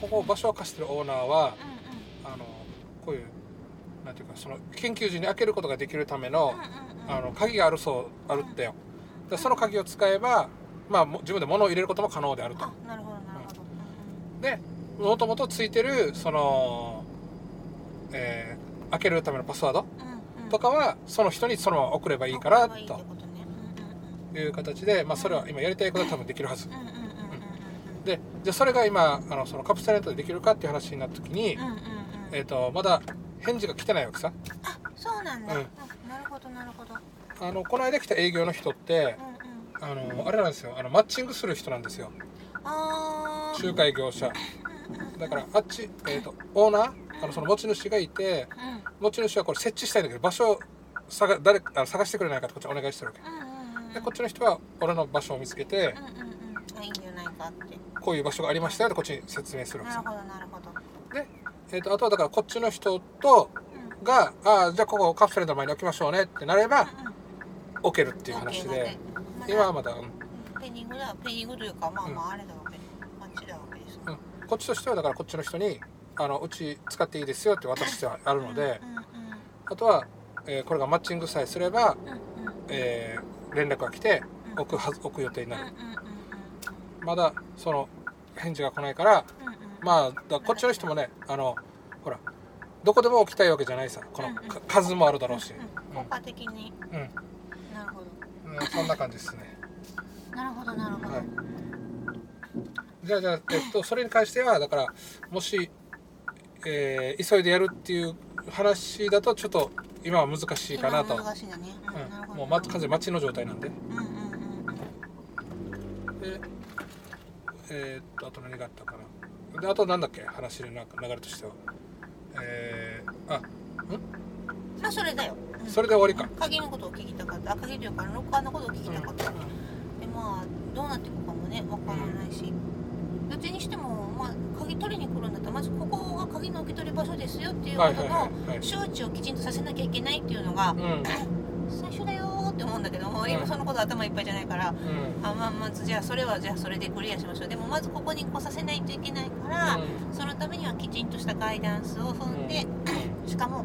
ここ場所を貸してるオーナーはあのこういうなんていうかその緊急時に開けることができるためのあの鍵があるそうあるってよ。でその鍵を使えば、まあ、も自分で物を入れることも可能であると。あなるほどなるほど。でもともとついてるその、えー開けるためのパスワードうんうん。とかはその人にそのまま送ればいいからという形で、まあ、それは今やりたいことは多分できるはず。うんうんうんうんうんうんでじゃあそれが今あのそのカプセルネットでできるかっていう話になった時に、うんうんうん。えー、とまだ返事が来てないわけさ。あそうなんだ、うん。うんなるほどなるほど。あのこの間来た営業の人ってうんうん。あのあれなんですよ。あのマッチングする人なんですよ。あー。仲介業者。だからあっち、えー、とオーナーあのその持ち主がいてうん。持ち主はこれ設置したいんだけど場所を探誰あの探してくれないかってこっちお願いしてるわけ。うんうんうん。でこっちの人は俺の場所を見つけてうんうんうんあいいんじゃないかって。こういう場所がありましたよってこっちに説明するわけさ。なるほどなるほど。で、えー、とあとはだからこっちの人とうん。が「ああじゃあここカプセルの前に置きましょうね」ってなればうん置けるっていう話で OK 今はまだ、うん。ペンディングだペンディングというかまあまああれだわけマッチだわけですうん。こっちとしてはだからこっちの人に「あのうち使っていいですよ」って渡してはあるのでうんうんあとは、えーこれがマッチングさえすれば、うんうん。えー連絡が来てうん。置くはず置く予定になる。うんうんうんまだその返事が来ないからうんうん。まあだこっちの人もねあのほらどこでも置きたいわけじゃないさこのうんうん。か数もあるだろうし、うん効果的に。うん。なるほうん、そんな感じですね。どなるほどなるほど。はい。じゃあじゃあ、えっと、それに関してはだからもし、えー急いでやるっていう話だとちょっと今は難しいかなと、今難しいんだね。うんもうま完全に待ちの状態なんで。うんうんうんうん。でえーっとあと何があったかな。であとなんだっけ？話の流れとしては。えー、あまあそれだよ。うん。それで終わりか。鍵のことを聞きたかった。あ鍵というかロッカーのことを聞きたかった。でまあどうなっていくかもねわからないし。どっちにしてもまあ鍵取りに来るんだったらまずここが鍵の受け取り場所ですよっていうことのはい。周知をきちんとさせなきゃいけないっていうのがうん。最初だよ思うんだけどもうん今そのこと頭いっぱいじゃないからうん。あまあまずじゃあそれはじゃあそれでクリアしましょう。でもまずここに来させないといけないから、そのためにはきちんとしたガイダンスを踏んで、しかも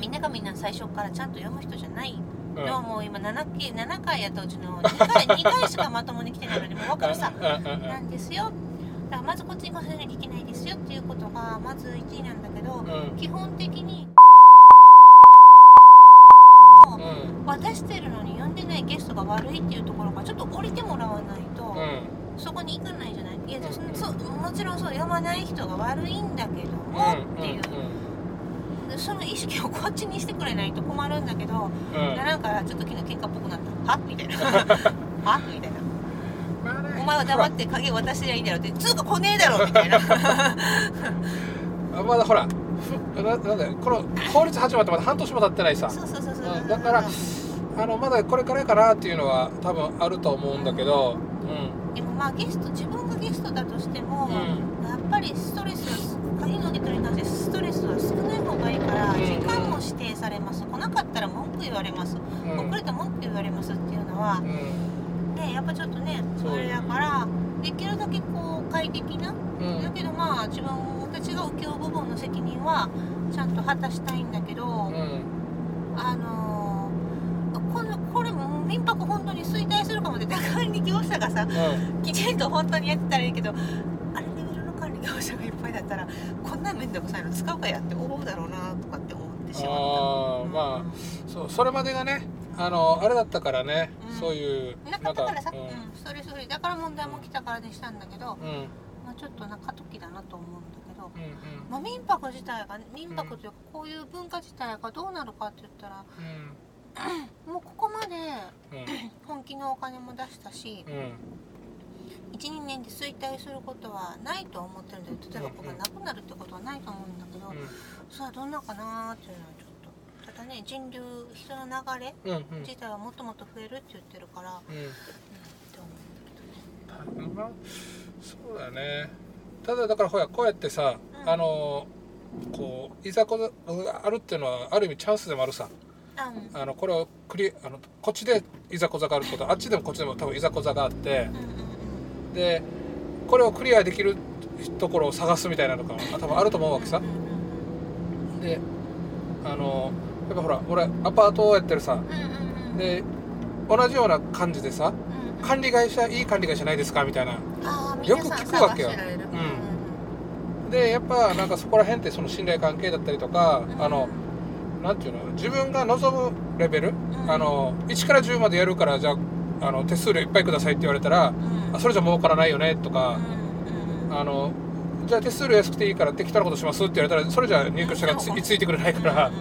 みんながみんな最初からちゃんと読む人じゃない。うん。でももう今 7, 期7回やったうちの2回 ,2 回しかまともに来てないのでもう分かるさ。うんうんうん。なんですよ。だからまずこっちに来させなきゃいけないですよっていうことがまず1位なんだけど、うん。基本的にうん渡してるのに呼んでないゲストが悪いっていうところがちょっと降りてもらわないと、うん。そこに行かないじゃない。いや、うん。そそうもちろんそう読まない人が悪いんだけども、っていう、でその意識をこっちにしてくれないと困るんだけど、うん。なんかちょっと昨日喧嘩っぽくなった。はみたいな。はみたいな。お前は黙って鍵渡してりゃいいんだろって。つうか来ねえだろみたいな。あまだほらふななんだよ。この法律始まってまだ半年も経ってないさ。そうそうそうそう。うん。だからあのまだこれからかなっていうのは多分あると思うんだけどうん。でもまあゲスト自分がゲストだとしても、うん。やっぱりストレスは鍵の受け取りに関してストレスは少ない方がいいから、うん。時間も指定されます。来なかったら文句言われます、うん。遅れたら文句言われますっていうのはう、ん。ねやっぱちょっとねそれだからできるだけこう快適なうん。だけどまあ自分たちが請け負う部分の責任はちゃんと果たしたいんだけど、うん。あのーこれも民泊本当に衰退するかもって管理業者がさうん。きちんと本当にやってたらいいけどあれレベルの管理業者がいっぱいだったらこんな面倒くさいの使うかやって思うだろうなとかって思ってしまった。ああまあそうそれまでがねあのあれだったからね、うん。そういうなかったからさ、ううんん。それそれ。だから問題も来たからにしたんだけど、うん。うんまあ、ちょっとな過渡期だなと思うんだけど、うんまあ、民泊自体が民泊というかこういう文化自体がどうなるかって言ったらうんもうここまでうん。本気のお金も出したしうん。12年で衰退することはないと思ってるんだよ。例えばここがなくなるってことはないと思うんだけど、それはどんなかなーっていうのはちょっとただね人流人の流れうんうん。自体はもっともっと増えるって言ってるから、うん、って思うんだけどね。まあそうだね。ただだからほらこうやってさ、うん。あのこういざこざがあるっていうのはある意味チャンスでもあるさ。うんあのこれをクリあのこっちでいざこざがあること。あっちでもこっちでも多分いざこざがあって。でこれをクリアできるところを探すみたいなのが多分あると思うわけさ。うんであのやっぱほら俺アパートをやってるさ。で同じような感じでさうん。管理会社いい管理会社ないですかみたいな。よく聞くわけよ。皆さん。でやっぱなんかそこら辺ってその信頼関係だったりとかうん。あのなんていうの自分が望むレベル？うん。あの1から10までやるからじゃああの手数料いっぱいくださいって言われたらうん。あそれじゃ儲からないよねとうかあのじゃあ手数料安くていいから適当なことしますって言われたらそれじゃ入居者がついついてくれないから。だか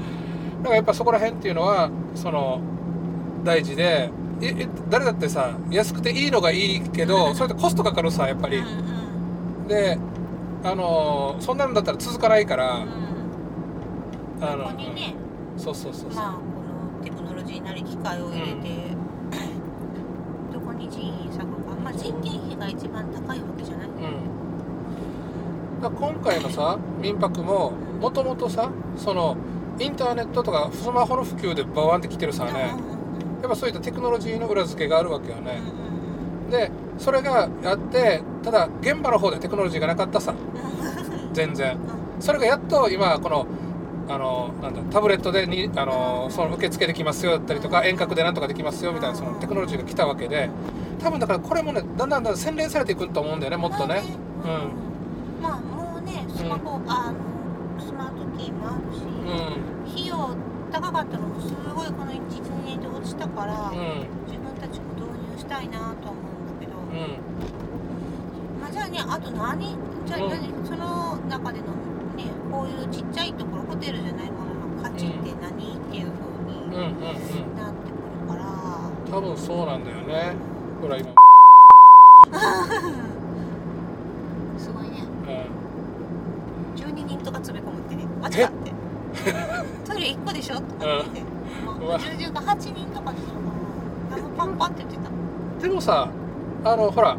らやっぱそこら辺っていうのはその大事でええ誰だってさ安くていいのがいいけどそれってコストかかるさやっぱり。であのそんなんだったら続かないからうん。あのここにねそうそうそうそう、まあこのテクノロジーなり機械を入れて、どこに人員割くか、まあ、人件費が一番高いわけじゃない、うん、今回のさ民泊ももともとさそのインターネットとかスマホの普及でバワンってきてるさね。やっぱそういったテクノロジーの裏付けがあるわけよね。でそれがあってただ現場の方でテクノロジーがなかったさ。全然。それがやっと今このあのなんだタブレットでにあのその受付できますよだったりとか遠隔でなんとかできますよみたいなそのテクノロジーが来たわけで多分だからこれもねだんだんだん洗練されていくと思うんだよねもっとね。うん。まあもうねスマホ、あのスマートキーもあるし、うん。費用高かったのもすごいこの12年で落ちたから、うん。自分たちも導入したいなと思うんだけど、うん。まあ、じゃあねあと何？じゃあうん。何、その中でのねこういうちっちゃいところホテルじゃないものの価値って何、っていう風になってくるから、多分そうなんだよね。ほら今。すごいね。うん。12人とか詰め込むってね。間違って。トイレ1個でしょ？とか言って。て、まうわあ、10が8人とかでしょ。あのパンパンって言ってた。でもさあのほら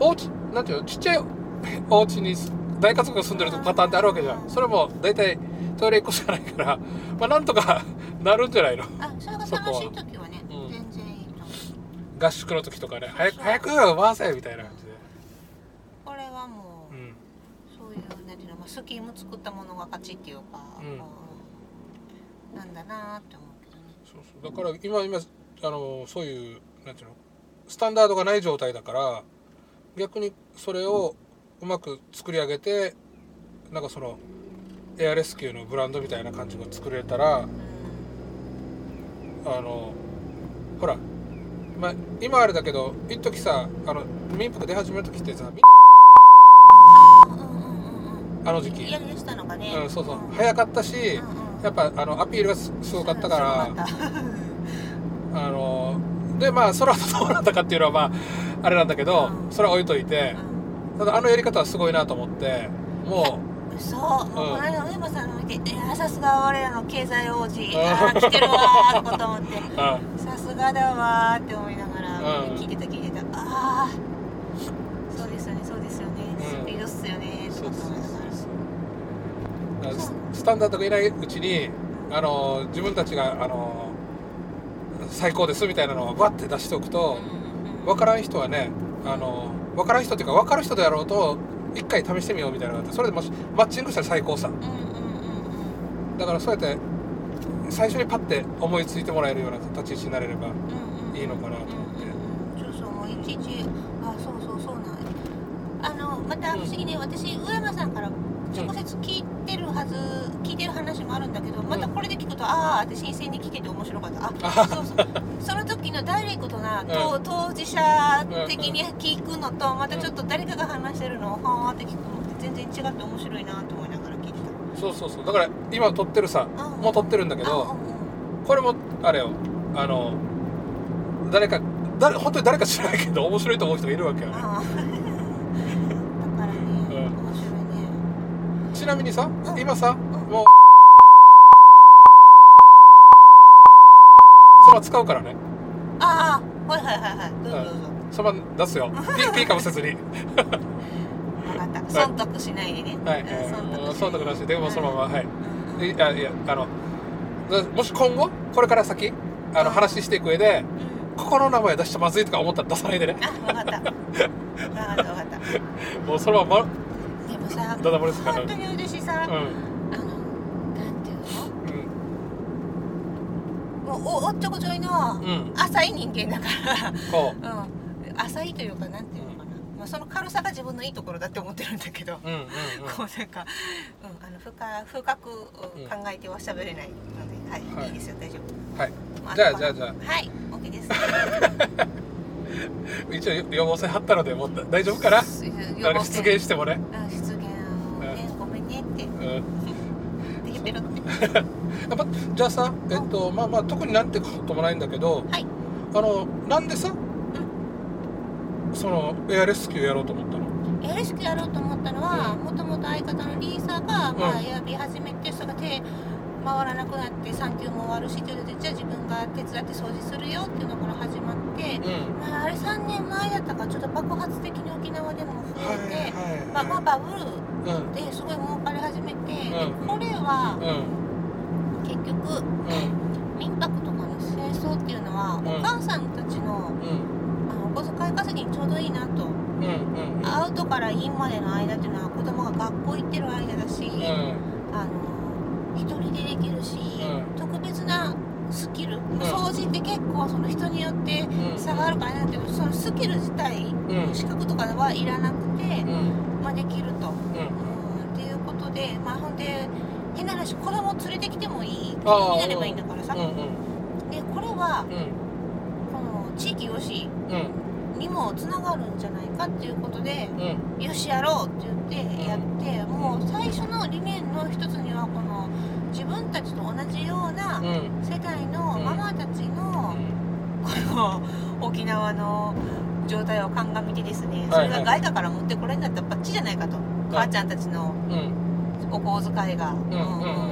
おうちなんていうの？ちっちゃいお家に大家族が住んでるパターンってあるわけじゃん。それも大体トイレ1個しかないから まあなんとか なるんじゃないの？あそれが楽しい時はねうん。全然いいと思う。合宿の時とかね。早く早く回せみたいな感じで。これはもう、うん。そういうなんていうの、まあ、スキーム作ったものが勝ちっていうか、うん。うんなんだなーって思うけどね。そうそう。だから今今あのそういうなんていうのスタンダードがない状態だから逆にそれをうまく作り上げてなんかそのエアレスキューのブランドみたいな感じが作れたらあのほら、まあ、今あれだけど一時さあの民泊出始める時ってさみんなあの時期。うん、そうそう。うん早かったしうんうんやっぱあのアピールがすすごかったから。あのでまあその後どうなったかっていうのはまああれなんだけど、うん。それは置いといてただあのやり方はすごいなと思ってもうんそうもうこの間上山さんの見ていやさすが我らの経済王子。ん。あー来てるわーとかと思って。さすがだわーって思いながらうん。聞いてた聞いてた。ああそうですよねそうですよね。うん。スピードっすよね。とそうそうか思いながらスタンダードがいないうちにあの自分たちがあの最高ですみたいなのをバッて出しておくと分からん人はねあの分からん人っていうか分かる人であろうと一回試してみようみたいなのがあってそれでもしマッチングしたら最高さ。だからそうやって最初にパッて思いついてもらえるような立ち位置になれればいいのかなと思って。うんうんそうそうもういちいちあそうそうそうなんや。あのまた不思議ね私上山さんから直接聞いてるはず聞いてる話もあるんだけどまたこれで聞くとああって新鮮に聞けて面白かった。あそうそう。その時のダイレクトな、と当事者的に聞くのとまたちょっと誰かが話してるのをはーって聞くのって全然違って面白いなと思いながら聞いてそうそうそう。だから今撮ってるさた、うん。もう撮ってるんだけあどうん。これもあれよ。あの誰か誰本当に誰か知らないけど面白いと思う人がいるわけよ。ねあーだからね、うん面白いねちなみにさうん今さうんもうそば使うからね。ああはいはいはいはい。どうぞどうぞ、そば出すよ。ピピーかもせずに。忖度しないでね、はい、忖度なし。でもうそのままはい。うん。いやいやあのもし今後これから先あのうん。話していく上でうん。ここの名前出してまずいとか思ったら出さないでね。あ分かった。分かった分かった。もうそのままダダ漏れするから本当に私さ、うん。あのなんていうのもうおおっちょこちょいのうん。うん浅い人間だかこら、うん、浅いというかなんていうのかな、まあ、その軽さが自分のいいところだって思ってるんだけど、ううんうんうん。こうなんか、うん、あの深深くうん考えては喋れないので、はい、はい。い、いですよ。大丈夫。はい。じゃあじゃあじゃはい。OK です。一応予防線張ったのでもう大丈夫かな？出現してもね。うんペロってやっぱじゃあさえっとまあまあ特になんてこともないんだけどはい。あのなんでさそのエアレスキューやろうと思ったの？エアレスキューやろうと思ったのはうん。もともと相方のリーサが、まあ、うん。エアビー始めてそれが手回らなくなって産休も終わるしっていうのでじゃあ自分が手伝って掃除するよっていうのから始まって、うん。まあ、あれ3年前だったからちょっと爆発的に沖縄でも増はいえて、はい。まあ、まあバブルうん。ですごい儲かり始めて、でうん。これはうん。結局うん。民泊とかの清掃っていうのは、ん。お母さんたちのうん。あのお小遣い稼ぎにちょうどいいなと。アウトからインまでの間っていうのは子供が学校行ってる間だし、うん。あの一人でできるし、うん。特別なスキル、掃除って結構その人によってうん。差があるからなんだけどそのスキル自体うん。資格とかはいらなくて、うん。まあ、できると、うん。うん、っていうことでまあほんで変な話子供連れてきてもいいあー。になればいいんだからさ、うんうん。でこれはうん。この地域よしうん。にもつながるんじゃないかっていうことで、うん。よしやろうって言ってやって、もう最初の理念の一つにはこの自分たちと同じようなうん。世代のママたちのうん。この沖縄の状態を鑑みてですねそれが外貨から持ってこれんだったらバッチじゃないかと。母ちゃんたちのうん。お小遣いが、う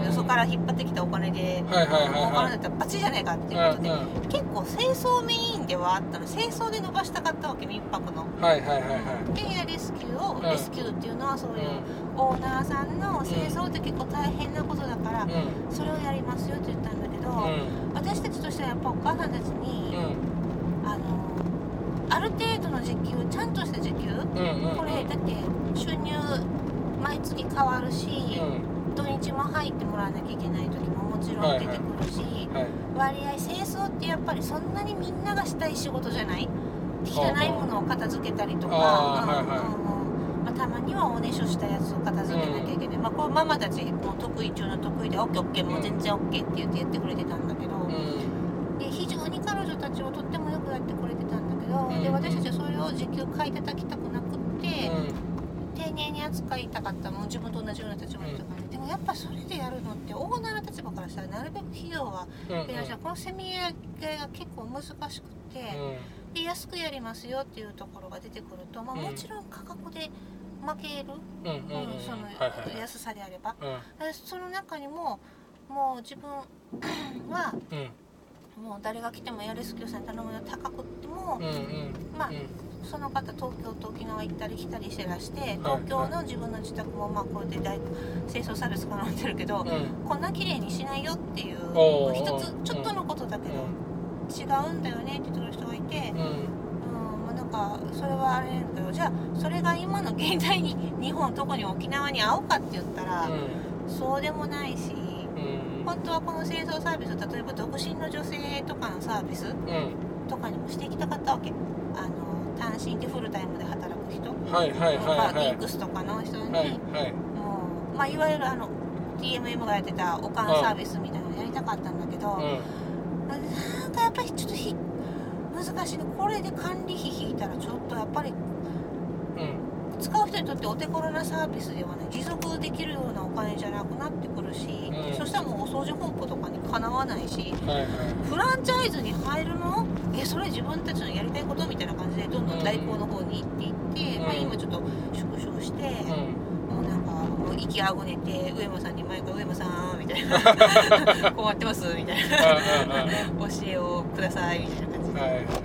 んよそから引っ張ってきたお金で儲かるんはいだったらバッチじゃないかっていうことでうん結構清掃メインではあったの。清掃で伸ばしたかったわけ民泊の。はいはいはいはい。レスキューを、んレスキューっていうのはそういううオーナーさんの清掃って結構大変なことだから、それをやりますよって言ったんだけど、うん。私たちとしてはやっぱお母さんたちに、うん。あのある程度の時給ちゃんとした時給、これだって収入毎月変わるし、うん。土日も入ってもらわなきゃいけない時ももちろん出てくるし、はい割合清掃ってやっぱりそんなにみんながしたい仕事じゃない？汚いものを片付けたりとか、たまにはおねしょしたやつを片付けなきゃいけない、まあ、これママたちも得意中の得意で OKOK もう全然 OK って言ってやってくれてたんだけど、うん。で非常に彼女たちはとってもよくやってくれてたんだけど、うん。で私たちはそれを時給買い叩きたくなくって、うん。丁寧に扱いたかったもう自分と同じような立場の人がね、でもやっぱそれでやるのってオーナーの立場からしたらなるべく費用はうん。減らしたこのセミエアが結構難しくて、で安くやりますよっていうところが出てくると、まあ、うん。もちろん価格で負ける、うんその安さであれば、うん。でその中にももう自分はうん。もう誰が来てもエアレスキューさんに頼むの高くっても、うんうん。まあうん。その方東京と沖縄行ったり来たりしてらして東京の自分の自宅もまあこれで大清掃サービス頼んでるけど、うん。こんな綺麗にしないよっていう一つちょっとのことだけど、違うんだよねって言ってくる人がいて、うんかそれはあれだけどじゃあそれが今の現代に日本特に沖縄に合うかって言ったら、そうでもないしうん。本当はこの清掃サービス例えば独身の女性とかのサービスうん。とかにもしていきたかったわけ。あの単身でフルタイムで働く人、はいはいはいまあはいリンクスとかの人に、はいはい。もう、まあ、いわゆるあの TMM がやってたおかんサービスみたいなのやりたかったんだけど、うん。なんかやっぱりちょっとひ難しいねこれで管理費引いたらちょっとやっぱりうん。使う人にとってお手頃なサービスではね持続できるようなお金じゃなくなってくるし、うん。そしたらもうお掃除本舗とかにかなわないしはい。はいフランチャイズに入るの？えそれ自分たちのやりたいことみたいな感じでどんどん代行の方に行っていって、うん。まあ、今ちょっと縮小して、うん。もうなんかもう息あぐねて上間さんに毎回「上間さん」みたいな「困ってます」みたいな。教えをくださいみたいな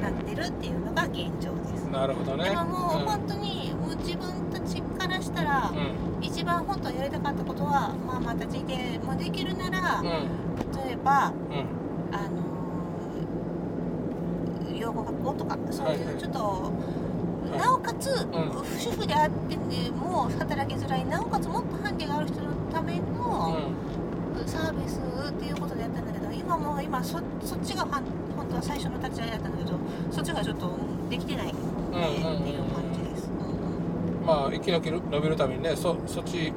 なってるっていうのが現状です。いなるほどね。でももううん本当にもう自分たちからしたら、うん。一番本当はやりたかったことは、まあ、また自でもできるなら、うん。例えばうん。あのー養護学校とかそうはいうちょっと、い。なおかつ、ん。主婦であってても働きづらいなおかつもっとハンデがある人のためのサービスっていうことでやったんだけど今もう今そそっちがはん本当は最初の立ち上げだったんだけどそっちがちょっとできてないねうんうんうんっていう感じです。うんまあ生き延びる伸びるためにねそそっちで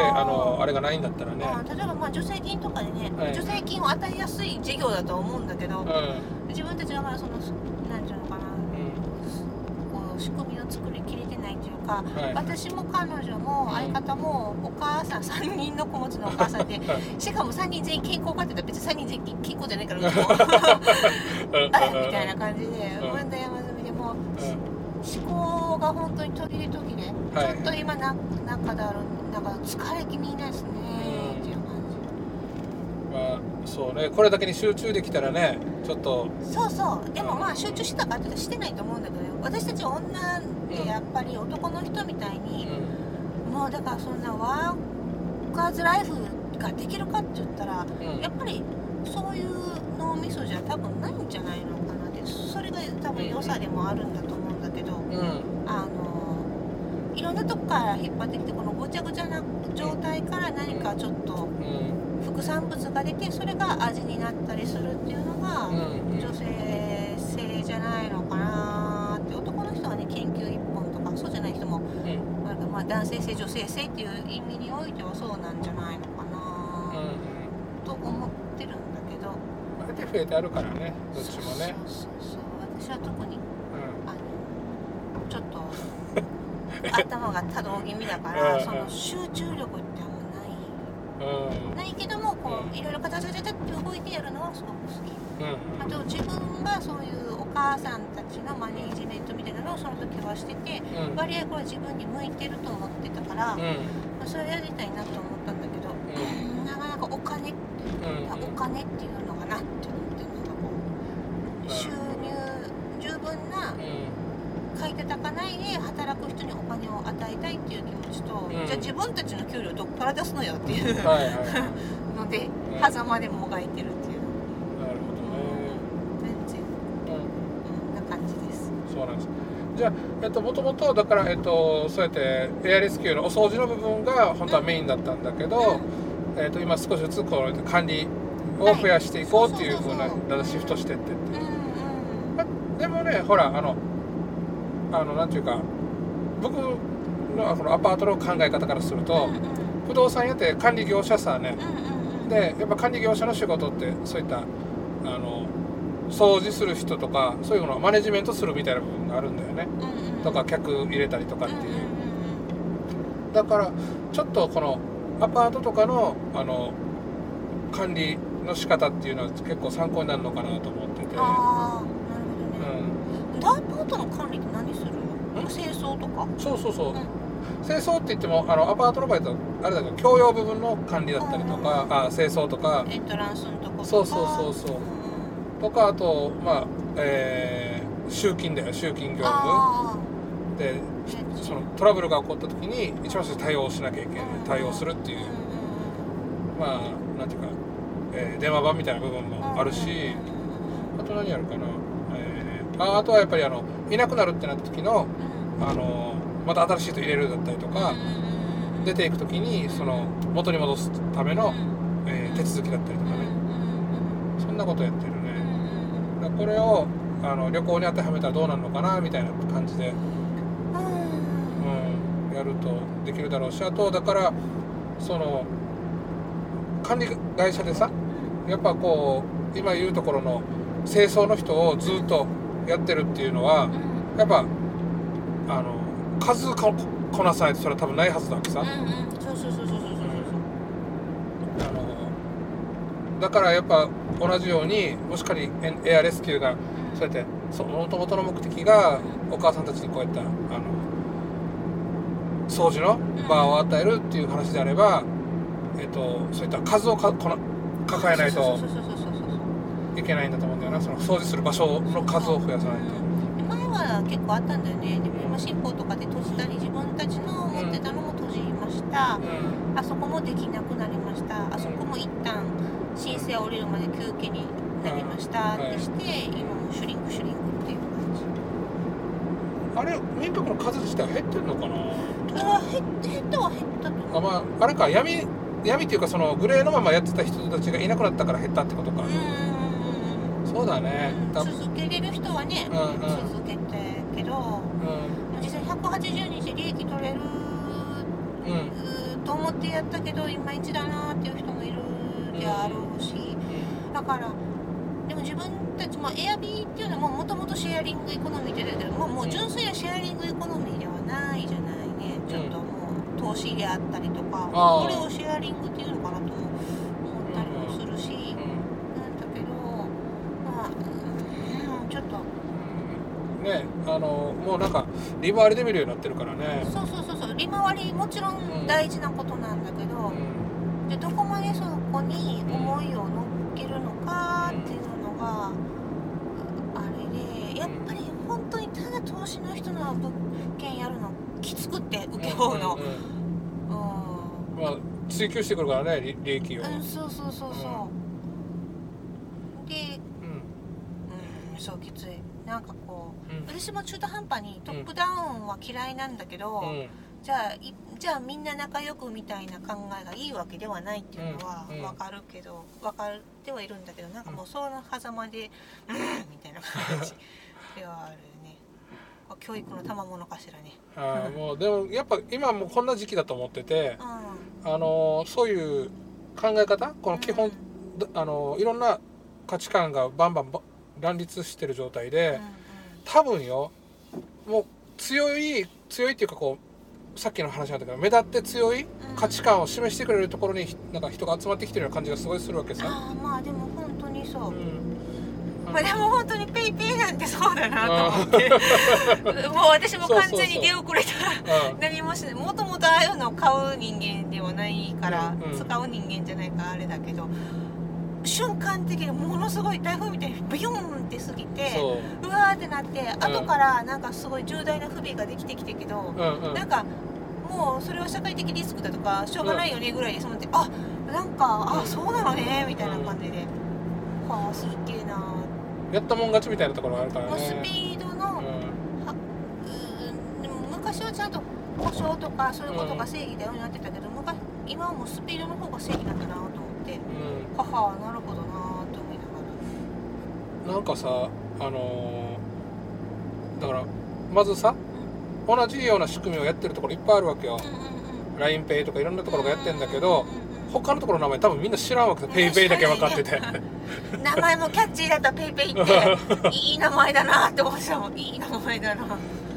あのあれがないんだったらね。まあ、例えばまあ助成金とかでね、はい助成金を与えやすい事業だとは思うんだけど、うん。自分たちがまだそのなんていうのかなうん。こう仕組みを作りきれてないか、はい。私も彼女も相方もお母さん3人の子持ちのお母さんで しかも3人全員健康かって言ったら別に3人全員健康じゃないからうちも あみたいな感じでうん。問題山積みでもううん。思考が本当に途切れ途切れ、はい。ちょっと今な中だろうなんか疲れ気味ですねっていう感じ。まあそうね。これだけに集中できたらねちょっと。そうそう。でもまあ集中したかってしてないと思うんだけど私たち女ってやっぱり男の人みたいうに、ん。もうだからそんなワーカーズライフができるかって言ったらうん。やっぱりそういう脳みそじゃ多分ないんじゃないのかなってそれが多分良さでもあるんだと思うんだけど、うん。あのいろんなとこから引っ張ってきてこのごちゃごちゃな状態から何かちょっとうん。副産物が出てそれが味になったりするっていうのが、うん。女性性じゃないのかなって男の人はね研究一本とかそうじゃない人もうんなんかまあ男性性女性性っていう意味においてはそうなんじゃないのかうん。な、と思ってるんだけど。まあ増えてあるからねどっちもね。そうそうそう。私は特に。うあのちょっと 頭が多動気味だからうんその集中力ってあんまない。んうん。ないけどもこういろいろカチャカチャカチャって動いてやるのはすごく好き。うんあと自分がそういうお母さんたちのマネージメントみたいなのをその時はしててうん。割合これ自分に向いてると思ってたから、まうん。あそれやりたいなと思ったんだけど、うなかなかお金うん。お金っていうのがなって思ってなんかこう収入十分な買い叩かないで働く人にお金を与えたいっていう気持ちと、うん。じゃあ自分たちの給料どこから出すのよっていうはいはいはい。のでうん。狭間でもがいてるっていうなる全然ほどねうんな感じです。うんそうなんですじゃあえっともともとだからえっとそうやってエアレスキューのお掃除の部分が本当はメインだったんだけど、えっと今少しずつこう管理を増やしていこうっていうふうなシフトしてってって。うんうんでもねほらあのあのなんていうか僕のこのアパートの考え方からすると、うんうん。不動産やって管理業者さねうんうんうん。でやっぱ管理業者の仕事ってそういったあの掃除する人とかそういうのをマネジメントするみたいな部分があるんだよね。うんうんとか客入れたりとかっていう。うんうんだからちょっとこのアパートとかのあの管理の仕方っていうのは結構参考になるのかなと思ってて。うんああなるうんほどね。ダーパートの管理って何する？の清掃とか？そうそうそう、うん。清掃って言ってもあのアパートの場合だとあれだけど共用部分の管理だったりとか、あ清掃とか。エントランスのとことか。そうそうそうそうとかあとまあえー集金だよ集金業務。あであそのトラブルが起こった時に一番最初に対応しなきゃいけないうん。対応するっていうまあなんていうか、えー電話番みたいな部分うんもあるしうんあと何やるかな、えーああとはやっぱりあのいなくなるってなった時のうん。あのまた新しい人入れるだったりとか出ていく時にその元に戻すための、えー手続きだったりとかね。そんなことやってるこれをあの旅行に当てはめたらどうなるのかなみたいな感じで、うん、やるとできるだろうしあとだからその管理会社でさやっぱこう今言うところの清掃の人をずっとやってるっていうのはやっぱあの数ここなさないとそれは多分ないはずだわけさ、だからやっぱ同じようにもし仮にエエアレスキューがそうやってその元々の目的がお母さんたちにこういったあの掃除の場を与えるっていう話であれば、えっと、そういった数をかこな抱えないといけないんだと思うんだよな。その掃除する場所の数を増やさないと。前は結構あったんだよね。でも今新法とかで閉じたり自分たちの持ってたのもした。うん。あそこもできなくなりました。あそこも一旦申請降りるまで休憩になりましたってして今もシュリンクシュリンクっていう感じあれ民泊の数自体は減ってんのかな？あ減減ったは減ったとあまああれか闇闇っていうかそのグレーのままやってた人たちがいなくなったから減ったってことか、うんそうだね。うん。続けれる人はね、うんうん。続けてけどう実際180日利益取れるんうん。と思ってやったけどいまいちだなっていう人もであろうし、だからでも自分たち、まあ、エアビーっていうのはもともとシェアリングエコノミーって言ってる。けど、まあ、もう純粋なシェアリングエコノミーではないじゃない。ね、ちょっともう投資であったりとかこれをシェアリングっていうのかなとも思ったりもするし、うんなんだけどまあ、うん、ちょっと。うん。ねあのもうなんか利回りで見るようになってるからね。そうそうそうそう。利回りもちろん大事なことに思いを乗っけるのかっていうのが、あれでやっぱり本当にただ投資の人の物件やるのきつくって受け負うの。まあ追求してくるからね利利益を、うんそうそうそうそう。でうん。うんそうきつい。なんかこううん。私も中途半端にトップダウンは嫌いなんだけど、うん。じゃあいじゃあみんな仲良くみたいな考えがいいわけではないっていうのはうんうん。分かるけど分かってはいるんだけどなんかもうその狭間で「うん」みたいな感じではあるね。教育の賜物かしらね。あーもうでもやっぱ今もうこんな時期だと思っててうあのーそういう考え方この基本、うん。あのーいろんな価値観がバンバンば乱立してる状態んで、うん。多分よもう強い強いっていうかこうさっきの話なんだけど目立って強いうん。価値観を示してくれるところになんか人が集まってきてるような感じがすごいするわけさ。ああまあでも本当にそう。う、ん。まあでも本当にペイペイなんてそうだなと思って。もう私も完全に出遅れた。うん。何もしない。もともとああいうのを買う人間ではないから、うんうん。使う人間じゃないからあれだけど瞬間的にものすごい台風みたいにビヨーンって過ぎてそう。うわーってなって後からなんかすごい重大な不備ができてきてけど、うんうん。なんかもうそれは社会的リスクだとかしょうがないよねぐらいでそのってあなんかあそうなのねみたいな感じで、はあすっげえなやったもん勝ちみたいなところがあるからもうスね。ピードの、うん。はうーんでも昔はちゃんと故障とかそういうことが正義だようになってたけど、昔今はもうスピードの方が正義なんだってうん母はなるほどなと思いながなんかさあのーだからまずさ同じような仕組みをやってるところいっぱいあるわけよ。LINEPay とかいろんなところがやってんだけど他のところの名前多分みんな知らんわけさ PayPay だけ分かってて。名前もキャッチーだったペイペイって。いい名前だなって思ってたもん。いい名前だな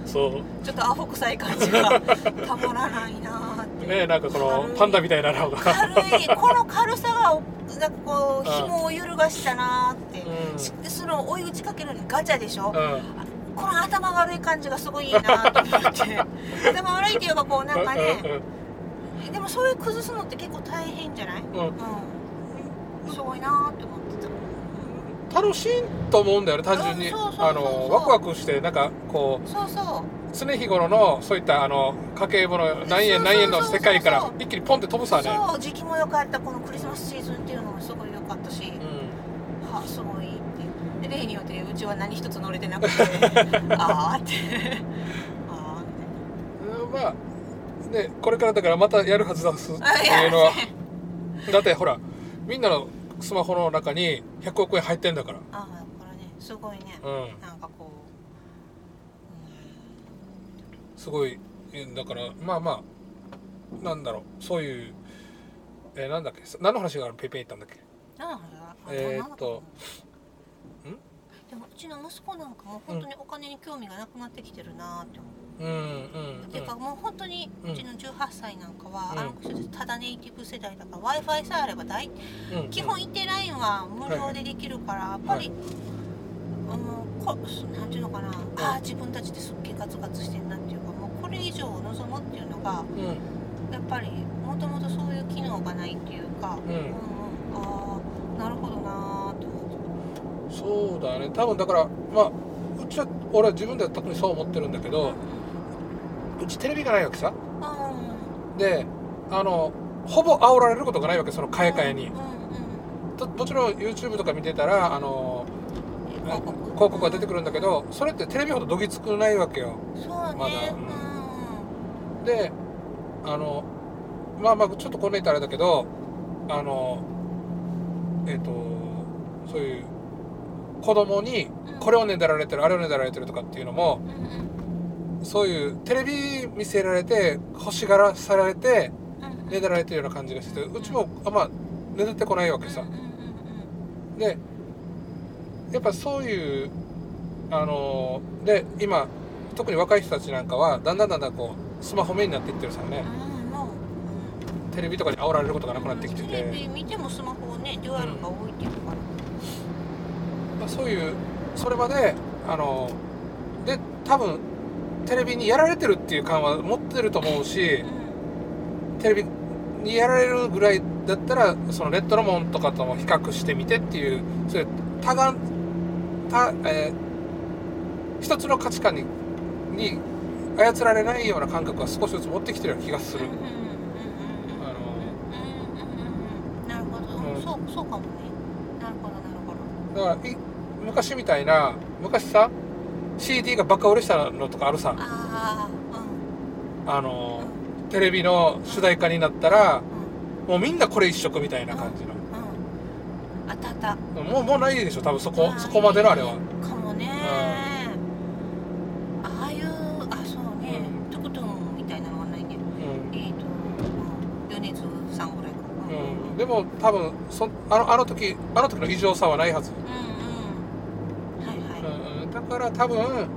そう。ちょっとアホ臭い感じがたまらないなねなんかこのパンダみたいなのが。軽い。この軽さがなんかこううん紐を揺るがしたなって、うん。しその追い打ちかけるのにガチャでしょ、うん。この頭悪い感じがすごいいいなと思って。頭悪いっていうかこうなんかねでもそれ崩すのって結構大変じゃない？うん。すごいなって思ってた。楽しいと思うんだよね単純に。あのワクワクしてなんかこうそうそう常日頃のそういったあの家計簿の何円何円の世界から一気にポンって飛ぶさね。そう時期も良かった。このクリスマスシーズンっていうのもすごい良かったし、うん。はあすごいってで例によってうちは何一つ乗れてなくて。ああって。ああうんまあでこれからだからまたやるはずだす。ってあいうのは。だってほらみんなのスマホの中に100億円入ってんだから。ああこれねすごいね、うん。なんかこすごいえだからまあまあなんだろうそういうえーなんだっけ何の話があるペイペイ行ったんだっけ？う何の話だ？えーっとん？でもうちの息子なんかも本当にお金に興味がなくなってきてるなって思う、うんうんっていうかもう本当にうん。うちの18歳なんかは、うんあの子たちただネイティブ世代だから w i f i さえあれば大うんうん。基本一定ラインは無料でできるから、やっぱり、あのこなんていうのかな、ああ自分たちですっげえガツガツしてんなってこれ以上望むっていうのがうん。やっぱりもともとそういう機能がないっていうか、うん。うんうんああなるほどなーって思ってそうだね。多分だからまあうちは俺は自分では特にそう思ってるんだけどうちテレビがないわけさ。あであのほぼ煽られることがないわけその買い替えに。うんうんともちろん YouTube とか見てたらあの広告。広告が出てくるんだけどそれってテレビほどどぎつくないわけよ。そうね、まだ。うんであのまあまあちょっとこんな言ったらあれだけどあのえっ、とそういう子供にこれをねだられてるあれをねだられてるとかっていうのもそういうテレビ見せられて欲しがらされてねだられてるような感じがしてうちもあんまねだってこないわけさ。でやっぱそういうあので今特に若い人たちなんかはだんだんだんだんこうスマホ目になっていってるさね。うんうんもう。テレビとかに煽られることがなくなってきてテレて、ビ見てもスマホをねデュアルが置いてるからまあ、そういうそれまであので多分テレビにやられてるっていう感は持ってると思うしうん。テレビにやられるぐらいだったらそのネットのもんとかとも比較してみてっていうそういう多眼多、えー一つの価値観にに操られないような感覚は少しずつ持ってきてるような気がする。なるほど、うんそうそうかもね。なるほどなるほど。だからい昔みたいな昔さ CD がバカ売れしたのとかあるさ。あああのテレビの主題歌になったらうん。うんもうみんなこれ一色みたいな感じの。うんあったあった。もうもうないでしょ多分そこそこまでのあれは。かもねああいうあそうね、うんトゥクトゥンみたいなのはないねうんえっ、ー、と、うん、米津さんぐらいかなうん、でも多分そあのあの時あの時の異常さはないはず、うんうん。はいはい、うん、だから多分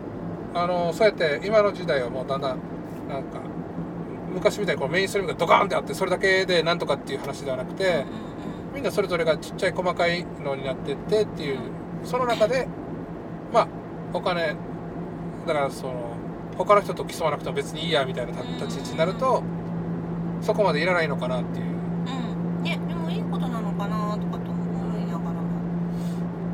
あのそうやって今の時代はもうだんだんなんか昔みたいにこうメインストリームがドカーンってあってそれだけでなんとかっていう話ではなくてうんみんなそれぞれがちっちゃい細かいのになってってっていうその中でまあお金だからその他の人と競わなくても別にいいやみたいな立ち位置になるとそこまでいらないのかなっていう。うんうんねでもいいことなのかなとかと思いながらも。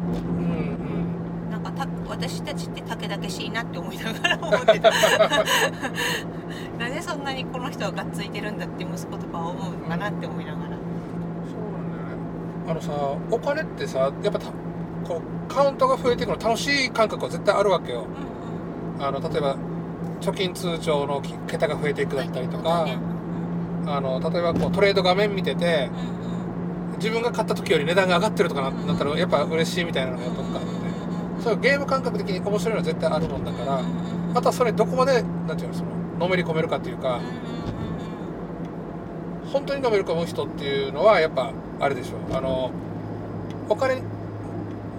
うんうん。なんかた私たちって竹だけしいなって思いながら思ってた。なんでそんなにこの人はがっついてるんだって息子とかは思うのかなって思いながら。そうなんだよね。あのさお金ってさやっぱたこうカウントが増えていくの楽しい感覚は絶対あるわけよ。うんあの例えば貯金通帳のき桁が増えていくだったりとか、ね。あの例えばこうトレード画面見ててうんうん自分が買った時より値段が上がってるとかなったらやっぱ嬉しいみたいなのがどっかあってそういうゲーム感覚的に面白いのは絶対あるもんだからあとはそれどこまでなんていうのそののめり込めるかっていうか本当にのめり込む人っていうのはやっぱあれでしょ。あのお金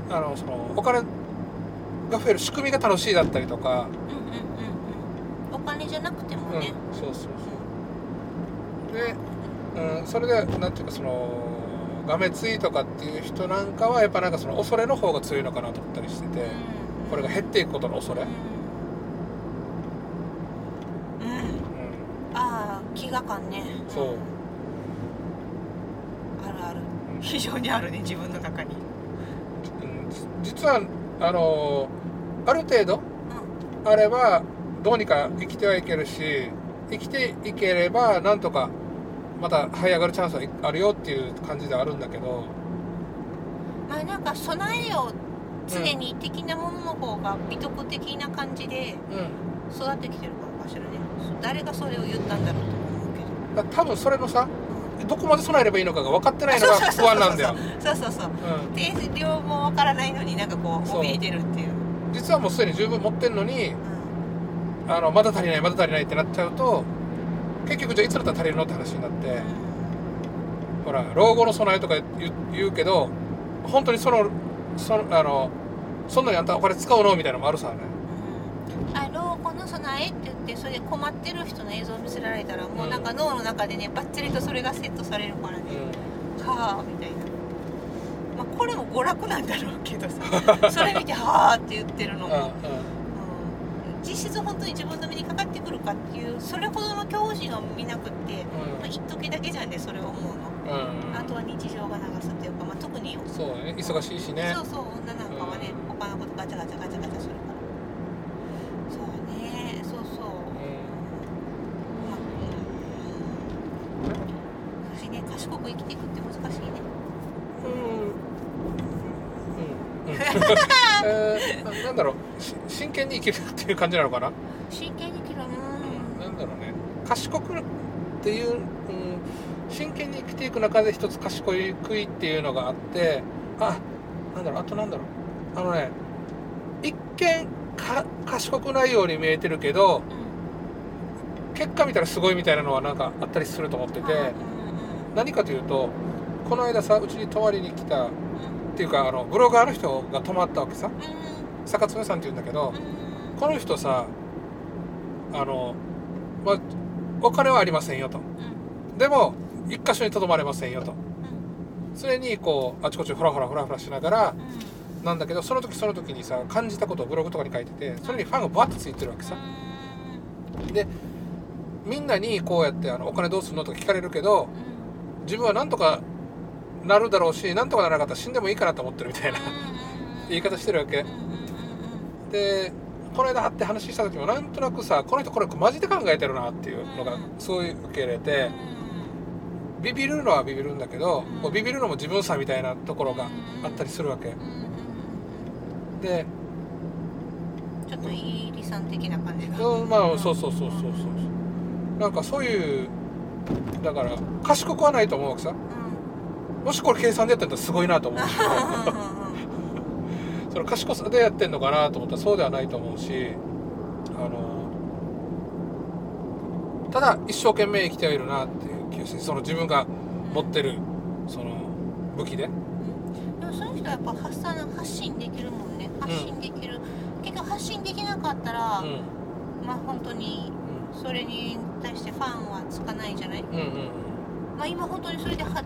あのそのお金が増える仕組みが楽しいだったりとか、うんうん。お金じゃなくてもうん。ね、そうそうそう。で、うん、それでなんていうかそのがめついとかっていう人なんかはやっぱなんかその恐れの方が強いのかなと思ったりしててこれが減っていくことの恐れ、うん。ああ飢餓感ね。そう。あるある。うん。非常にあるね自分の中に。うん。実はあのある程度うん。あればどうにか生きてはいけるし生きていければなんとかまた這い上がるチャンスはあるよっていう感じではあるんだけど。まあなんか備えよ常に的なものの方が美徳的な感じでうん。育ってきてるからかしらね。そ誰がそれを言ったんだろうと思うけど。多分それのさどこまで備えればいいのかが分かってないのが不安なんだよ、そうそうそうう。ん、定量もわからないのになんかこう怯えてるっていう。実はもうすでに十分持ってんのにうあのまだ足りないまだ足りないってなっちゃうと結局じゃあいつだったら足りるのって話になって、んほら老後の備えとか言う言うけど本当にそのそのあのそんなにあんたお金使うのみたいなのもあるさね。うん。あ老後の備えって言ってそれで困ってる人の映像を見せられたらもうなんか脳の中でねバッチリとそれがセットされるからね、はあみたいな、まあ、これも娯楽なんだろうけどさ。それ見てはあって言ってるのも、うんうんうん実質本当に自分の身にかかってくるかっていうそれほどの恐怖心は見なくって、まあ、一時だけじゃんねそれを思うの、う。んうん。あとは日常が流すっていうか、まあ、特にそうだね。忙しいしね。そうそう女なんかはね、他のことガチャガチャガチャガチャするから。そうね。そうそう、うん。まあうん。賢く生きていくって難しいねうんうん、うんえー、ななんだろう。し真剣に生きるっていう感じなのかな、真剣に生きるうん、うなんだろうね。賢くっていう、うん、真剣に生きていく中で一つ賢い食いっていうのがあってあなんだろう。あとなんだろう。あのね一見か賢くないように見えてるけど結果見たらすごいみたいなのはなんかあったりすると思ってて、うんうん何かというとこの間さうちに泊まりに来たうんっていうかあのブロガーの人が泊まったわけさ。坂爪さんっていうんだけどこの人さあの、まあ、お金はありませんよと。うん。でも一箇所にとどまれませんよと。うん。それにこうあちこちフラフラフラフラしながらうん。なんだけどその時その時にさ感じたことをブログとかに書いててそれにファンがバッとついてるわけさ。でみんなにこうやってあのお金どうするのとか聞かれるけど自分はなんとかなるだろうしなんとかならなかったら死んでもいいかなと思ってるみたいな言い方してるわけ。でこの間会って話した時もなんとなくさこの人これマジで考えてるなっていうのがそういう受け入れてビビるのはビビるんだけどビビるのも自分さみたいなところがあったりするわけ。でちょっといい理想的な感じが。うんまあそうそうそうそうそう。なんかそういうだから賢くはないと思うわけさもしこれ計算でやってたらすごいなと思う。し その賢さでやってんのかなと思ったらそうではないと思うしあのただ一生懸命生きてはいるなっていう気がしてその自分が持ってるその武器で。でもそういう人はやっぱ発散発信できるもんね。発信できる、結局発信できなかったら、うん。まあ本当にそれに対してファンはつかないじゃない、うんうんまあ、今本当にそれでは、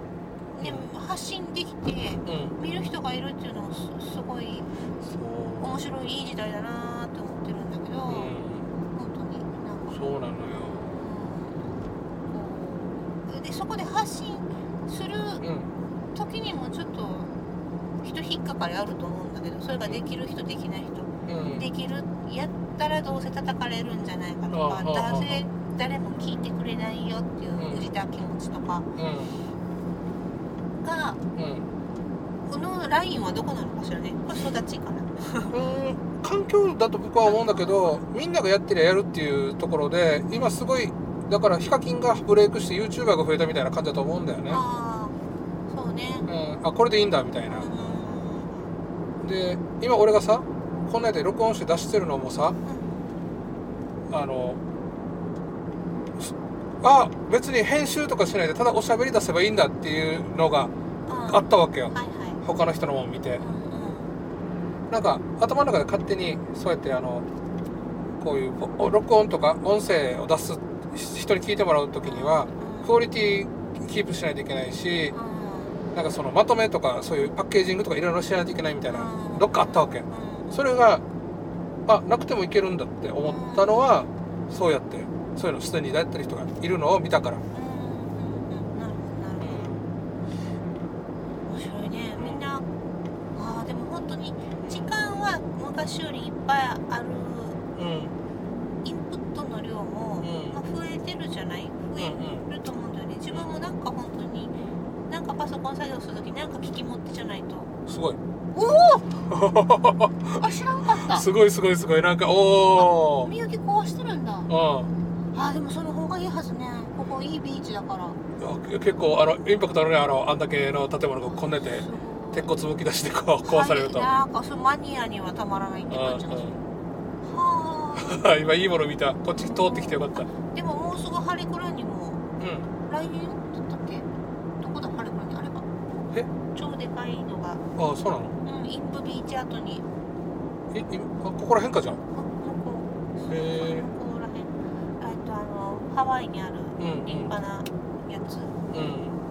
ね、発信できて見る人がいるっていうのもすすごい面白いいい時代だなって思ってるんだけど、う本当になんか。んそうなのよ。こう。でそこで発信するうん。時にもちょっと人引っかかりあると思うんだけどそれができる人できない人。うん。できるやったらどうせ叩かれるんじゃないかとか誰も聞いてくれないよっていううん。うじた気持ちとかうんがうんこのラインはどこなのかしらね。これ育ちかな。うん環境だと僕は思うんだけどみんながやってりゃやるっていうところで今すごいだからヒカキンがブレイクして YouTuber が増えたみたいな感じだと思うんだよね、ああそうね。うん、あこれでいいんだみたいな。で今俺がさこんなやつで録音して出してるのもさあのすあ別に編集とかしないでただおしゃべり出せばいいんだっていうのがああったわけよ。はいはい。他の人のもん見て。うんなんか頭の中で勝手にそうやってあのこういうお録音とか音声を出す人に聞いてもらう時にはクオリティキープしないといけないしなんかそのまとめとかそういうパッケージングとかいろいろしないといけないみたいなどっかあったわけそれがあなくてもいけるんだって思ったのはそうやってそういうのすでにやってる人がいるのを見たから、なるほど。なるほど。面白いね。みんなああでも本当に時間は昔よりいっぱいある。うん。うんインプットの量も、うん。まあ、増えてるじゃない？増える。と思うんだよね。自分もなんか本当になんかパソコン作業する時なんか機器持ってじゃないと。すごい。おお！あ知らんかった。すごいすごいすごい。なんかおおみゆきこうしてるんだ。うんあでもその方がいいはずね。ここいいビーチだから。あ結構あのインパクトあるねあのあんだけの建物がこんねて鉄骨むき出してこう壊されると、はいなんかそうマニアにはたまらないって感じがするはあ。今いいもの見た。こっち通ってきてよかった。でももうすぐハリクラにもうん。来年だったっけ？どこだ？ハリクラにあれば。え？超でかいのが。あそうなの？うんインプビーチ跡に。いいあここら辺かじゃん。あ向こ。うへえハワイにあるうん立派なやつ、う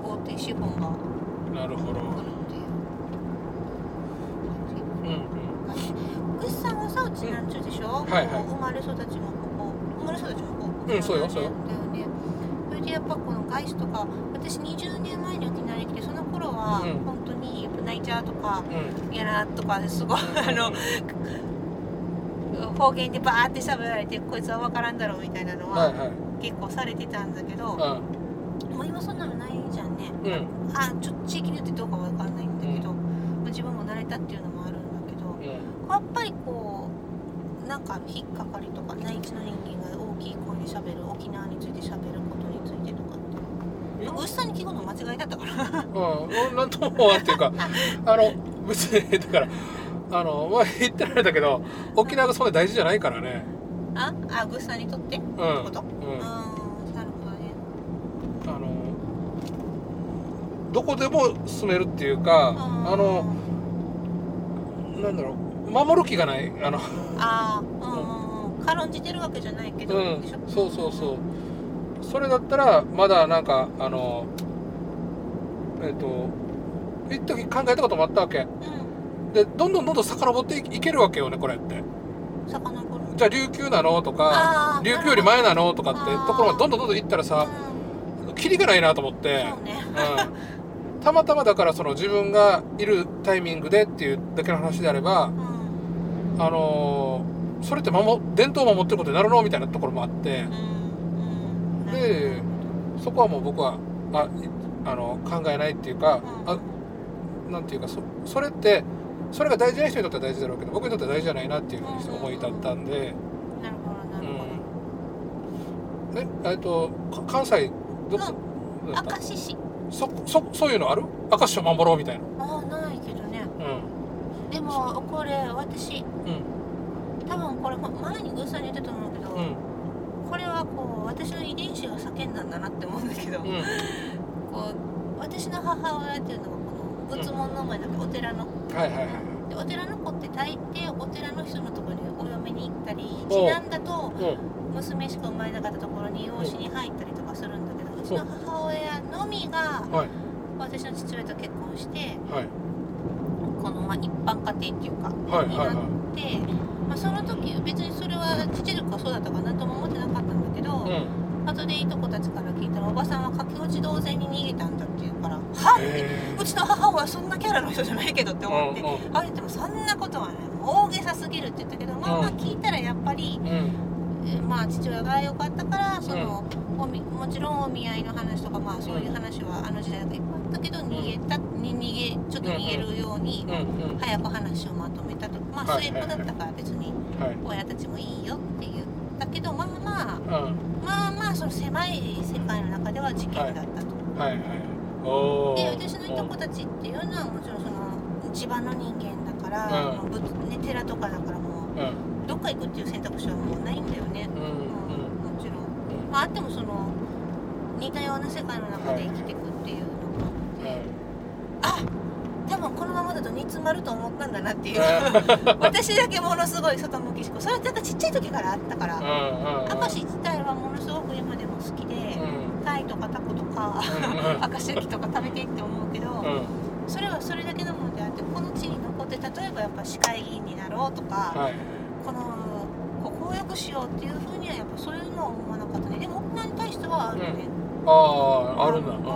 大手資本がんなるほど。来るっていう。うんうん。感じグッさんはさうちなんちゅうでしょ、はいはい。こう生まれ育ちもここ。生まれ育ちもここ。うんそうよそうよ。だよね。それでやっぱこの外資とか私20年前に沖縄に来てその頃はうん。本当にやっぱナイチャーとかうん。やらとかすごいあの方言でバーって喋られてこいつは分からんだろうみたいなのははいはい結構されてたんだけど、うん。もう今そんなのないじゃんね。うん。あちょっと地域によってどうかわかんないんだけど、まあ自分も慣れたっていうのもあるんだけどうん。やっぱりこうなんか引っかかりとか内地の人間が大きい声で喋る沖縄について喋ることについてとかって。いや牛さんに聞くの間違いだったから。うん、なんともっていうかあの別にだからあの前言ってられたけど沖縄がそんな大事じゃないからねああ牛さんにとって？ってうんこと？うん。うんなるほどね。あのどこでも住めるっていうかあのなんだろう守る気がない。あの。あーうんうんうん。軽んじてるわけじゃないけど、うん。でしょ？そうそうそう。それだったらまだなんかあのえっ、と一時考えたこともあったわけ。うん。でどんどんどんどん遡っていいけるわけよねこれって。遡るじゃあ琉球なの？とか琉球より前なの？とかってところまでどんどんどんどん行ったらさうキリがないなと思って、ね。うん、たまたまだからその自分がいるタイミングでっていうだけの話であればうん。あのーそれって守伝統を守ってることになるの？みたいなところもあって。うん。うん。でそこはもう僕はあいあの考えないっていうか、うん。あなんていうかそそれってそれが大事な人にとっては大事だろうけど僕にとっては大事じゃないなっていうふうに思い立ったんで、なるほどなるほど、うん、ええっとか関西どこ、だった？明石市。そそそういうのある？明石を守ろうみたいな。ああないけどね。うん。でもこれ私うん。多分これ前にグーさんに言ってたと思うけど、うん。これはこう私の遺伝子が叫んだんだなって思うんだけど、うん。こう私の母親っていうのがこの仏門の前だけお寺の。はいはいはいでお寺の子って大抵お寺の人のところにお嫁に行ったりお次男だとうん。娘しか生まれなかったところに養子に入ったりとかするんだけどう。ちの母親のみがはい。私の父親と結婚してはい。このまあ一般家庭っていうかになって、まあ、その時別にそれはちっちゃい時からそうだったかなとも思ってなかったんだけど、いうん後でいとこたちから聞いたらおばさんは駆け落ち同然に逃げたんだって言うからはってへうちの母親はそんなキャラの人じゃないけどって思って、うんうん。あれでもそんなことはね大げさすぎるって言ったけどまあまあうん聞いたらやっぱり、うん。えーまあ父親が良かったからその、おみもちろんお見合いの話とかまあそういう話はあの時代がいっぱいあったけど逃げたに逃げちょっと逃げるようにうんうん早く話をまとめたとまあはい末っ子だったから別にはい。親たちもいいよって言ったけどまあまあうん。まあまあその狭い世界の中では事件だったと。はいはいおおで私のいとこたちっていうのはもちろんその地場の人間だから、うん。もうぶね、寺とかだからもうんうん。うどっか行くっていう選択肢はもうないんだよね、うんうん、もちろん、まあ、あってもその似たような世界の中で生きていくっていうのがあって、あ多分このまると思ったんだなっていう。私だけものすごい外向きしこそれはなんかちっちゃい時からあったからうんうんうん。明石自体はものすごく今でも好きで、うん。タイとかタコとかうん明石焼きとか食べていって思うけど、うん。それはそれだけのものであってこの地に残って例えばやっぱ市会議員になろうとか、はい。このここを良くしようっていうふうにはやっぱそういうのは思わなかったね。でも沖縄に対してはあるね、あああるんだ。うんうん。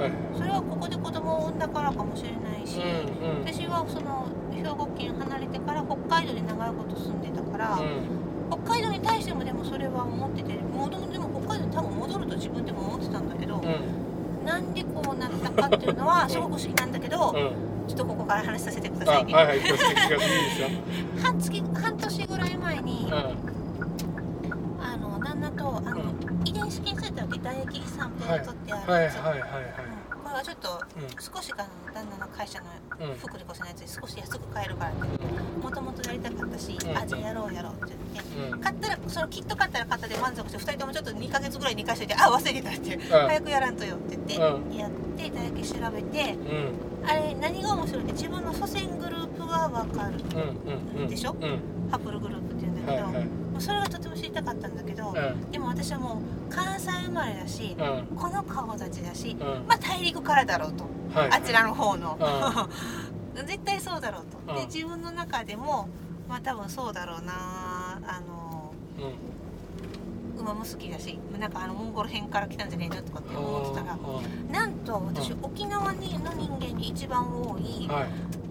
はい。それはここでを産んだからかもしれないし、うんうん。私はその兵庫県離れてから北海道に長いこと住んでたから、うん。北海道に対してもでもそれは思っててもうでもでも北海道に多分戻ると自分でも思ってたんだけど、うん。なんでこうなったかっていうのはすごく不思議なんだけど、うん。ちょっとここから話させてくだあさいね、はいはい半月半年ぐらい前に、うん。あの旦那とあの、う遺伝子検査ってわけ？唾液サンプルを取ってあるはい。やつ、はいはいはい。うんこれはちょっとうん。少しあの旦那の会社のうん。福利厚生のやつで少し安く買えるからってもともとやりたかったし、うんあじゃあやろうやろうって言ってうん買ったらそのキット買ったら買ったで満足して2人ともちょっと2ヶ月ぐらいに返しといてあ忘れてたって、早くやらんとよって言って、うやって唾液調べてうん。あれ何が面白いって自分の祖先グループが分かるでしょ？うん。ハプルグループっていうんだけど、それがとても知りたかったんだけど、うん。でも私はもう関西生まれだし、うん。この顔立ちだし、うん。まあ大陸からだろうと、はい。あちらの方の、う 絶対そうだろうと、でうん。自分の中でもまあ多分そうだろうなあのうん。馬も好きだしなんかあのモンゴル編から来たんじゃねえのとかって思ってたらうなんと私、う沖縄にの人間に一番多いんはい。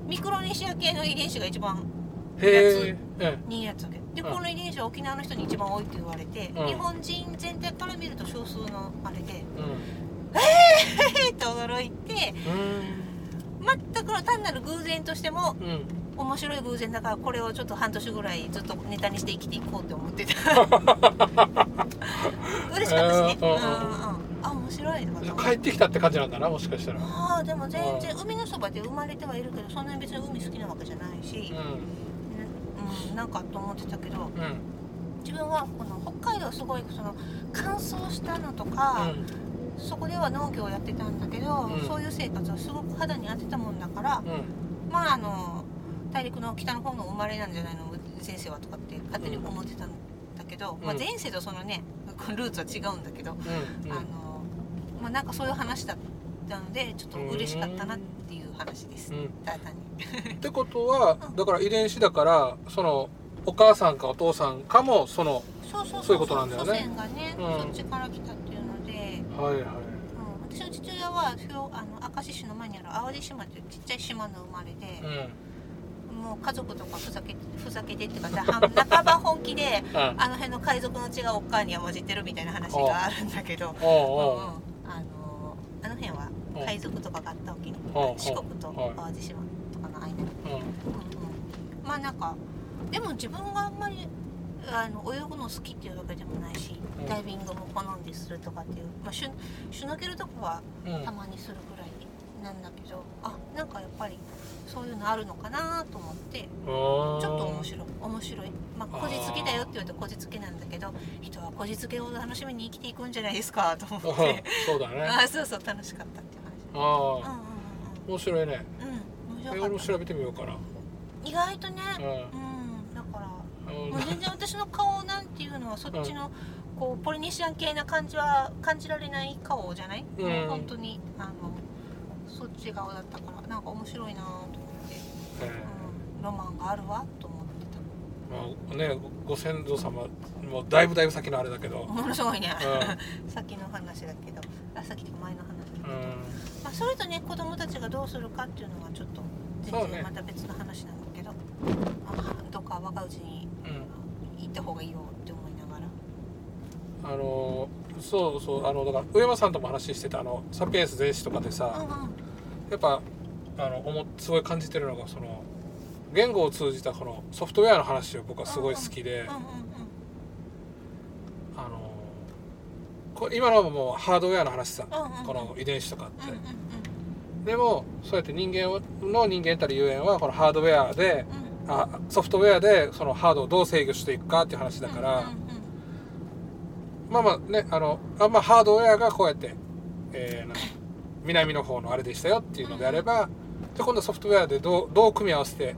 ミクロネシア系の遺伝子が一番へえうん。にやつだけ？でこの遺伝子は沖縄の人に一番多いって言われて、うん。日本人全体から見ると少数のあれでうん「え っ!」と驚いて全くの単なる偶然としてもうん。うん面白い偶然だからこれをちょっと半年ぐらいずっとネタにして生きていこうって思ってた。嬉しかったしね、えーうんうん。あ面白いとかと思って帰ってきたって感じなんだなもしかしたら。ああでも全然海のそばで生まれてはいるけどそんなに別に海好きなわけじゃないし、ううん、なんかと思ってたけど自分はこの北海道はすごいその乾燥したのとか、そこでは農業をやってたんだけど、うん。そういう生活はすごく肌に当てたもんだから、まああの大陸の北の方の生まれなんじゃないの？前世はとかって勝手に思ってたんだけど、うん。まあ、前世とそのねルーツは違うんだけど、うん。あのまあなんかそういう話だったのでちょっと嬉しかったなって話です、うん。ただ単に。ってことはだから遺伝子だからそのお母さんかお父さんかもそのそうそうそういうことなんだよね。祖先がね、うん。そっちから来たっていうので、はいはい。うん、私の父親はあの明石市の前にある淡路島っていうちっちゃい島の生まれで、うん。もう家族とかふざけふざけてっていうかだ半 半ば本気でうん。あの辺の海賊の血がおっかんには混じってるみたいな話があるんだけど、うんうん、あのあの辺は海賊とかがあった時にうん。四国とはい淡路島とかの間に、うん。うんうん、まあなんかでも自分があんまりあの泳ぐの好きっていうわけでもないし、うん。ダイビングも好んでするとかっていう、まあ、シュシュノーケルとかはうん。たまにするぐらいなんだけどあなんかやっぱりそういうのあるのかなと思ってちちょっと面白い。面白い。まあこじつけだよって言うとこじつけなんだけど人はこじつけを楽しみに生きていくんじゃないですかと思うん。ってそうだね。あそうそう楽しかったってああ。面白いね。うん面え白かった。俺も調べてみようかな。意外とね。うん。うんだから。うんもう全然私の顔なんていうのはそっちのこうポリネシアン系な感じは感じられない顔じゃない、うん。もう本当に。あのそっち側だったから。なんか面白いなと思って、え。うん、ロマンがあるわと思ってえまあねご先祖様もうだいぶだいぶ先のあれだけど。たものすごいね、うさっきの話だけど。あさっきと前の話まあ、それとね子供たちがどうするかっていうのはちょっと全然また別の話なんだけど、あどっか若いうちにうん。行った方がいいよって思いながら。あのそうそうあのだから上山さんとも話してたあのサピエンス全史とかでさ、うんうん。やっぱあの思っすごい感じてるのがその言語を通じたこのソフトウェアの話を僕はすごい好きで、うんうんうんあのこれ今のはもうハードウェアの話さ、うんうんうん。この遺伝子とかって、うんうんでもそうやって人間の人間たるゆえんはこのハードウェアでうん。あソフトウェアでそのハードをどう制御していくかっていう話だから、うんうんうん。まあまあねあのあんまハードウェアがこうやって、えー南の方のあれでしたよっていうのであれば、じゃあ今度ソフトウェアでどうどう組み合わせて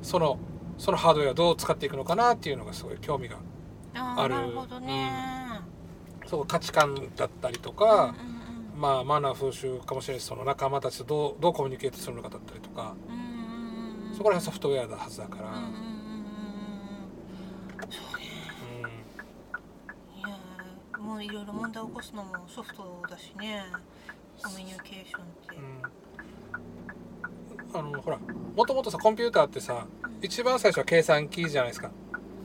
そのそのハードウェアをどう使っていくのかなっていうのがすごい興味がああるーなるほどね、そう価値観だったりとか、うんうんうん。まあマナー風習かもしれないしその仲間たちとどうどうコミュニケートするのかだったりとか、うんうんうんそこら辺ソフトウェアだはずだから、うんうんうんうん。うん。うんいやーもういろいろ問題を起こすのもソフトだしね。コミュニケーションって、うん。あのほらもともとさコンピューターってさ一番最初は計算機じゃないですか。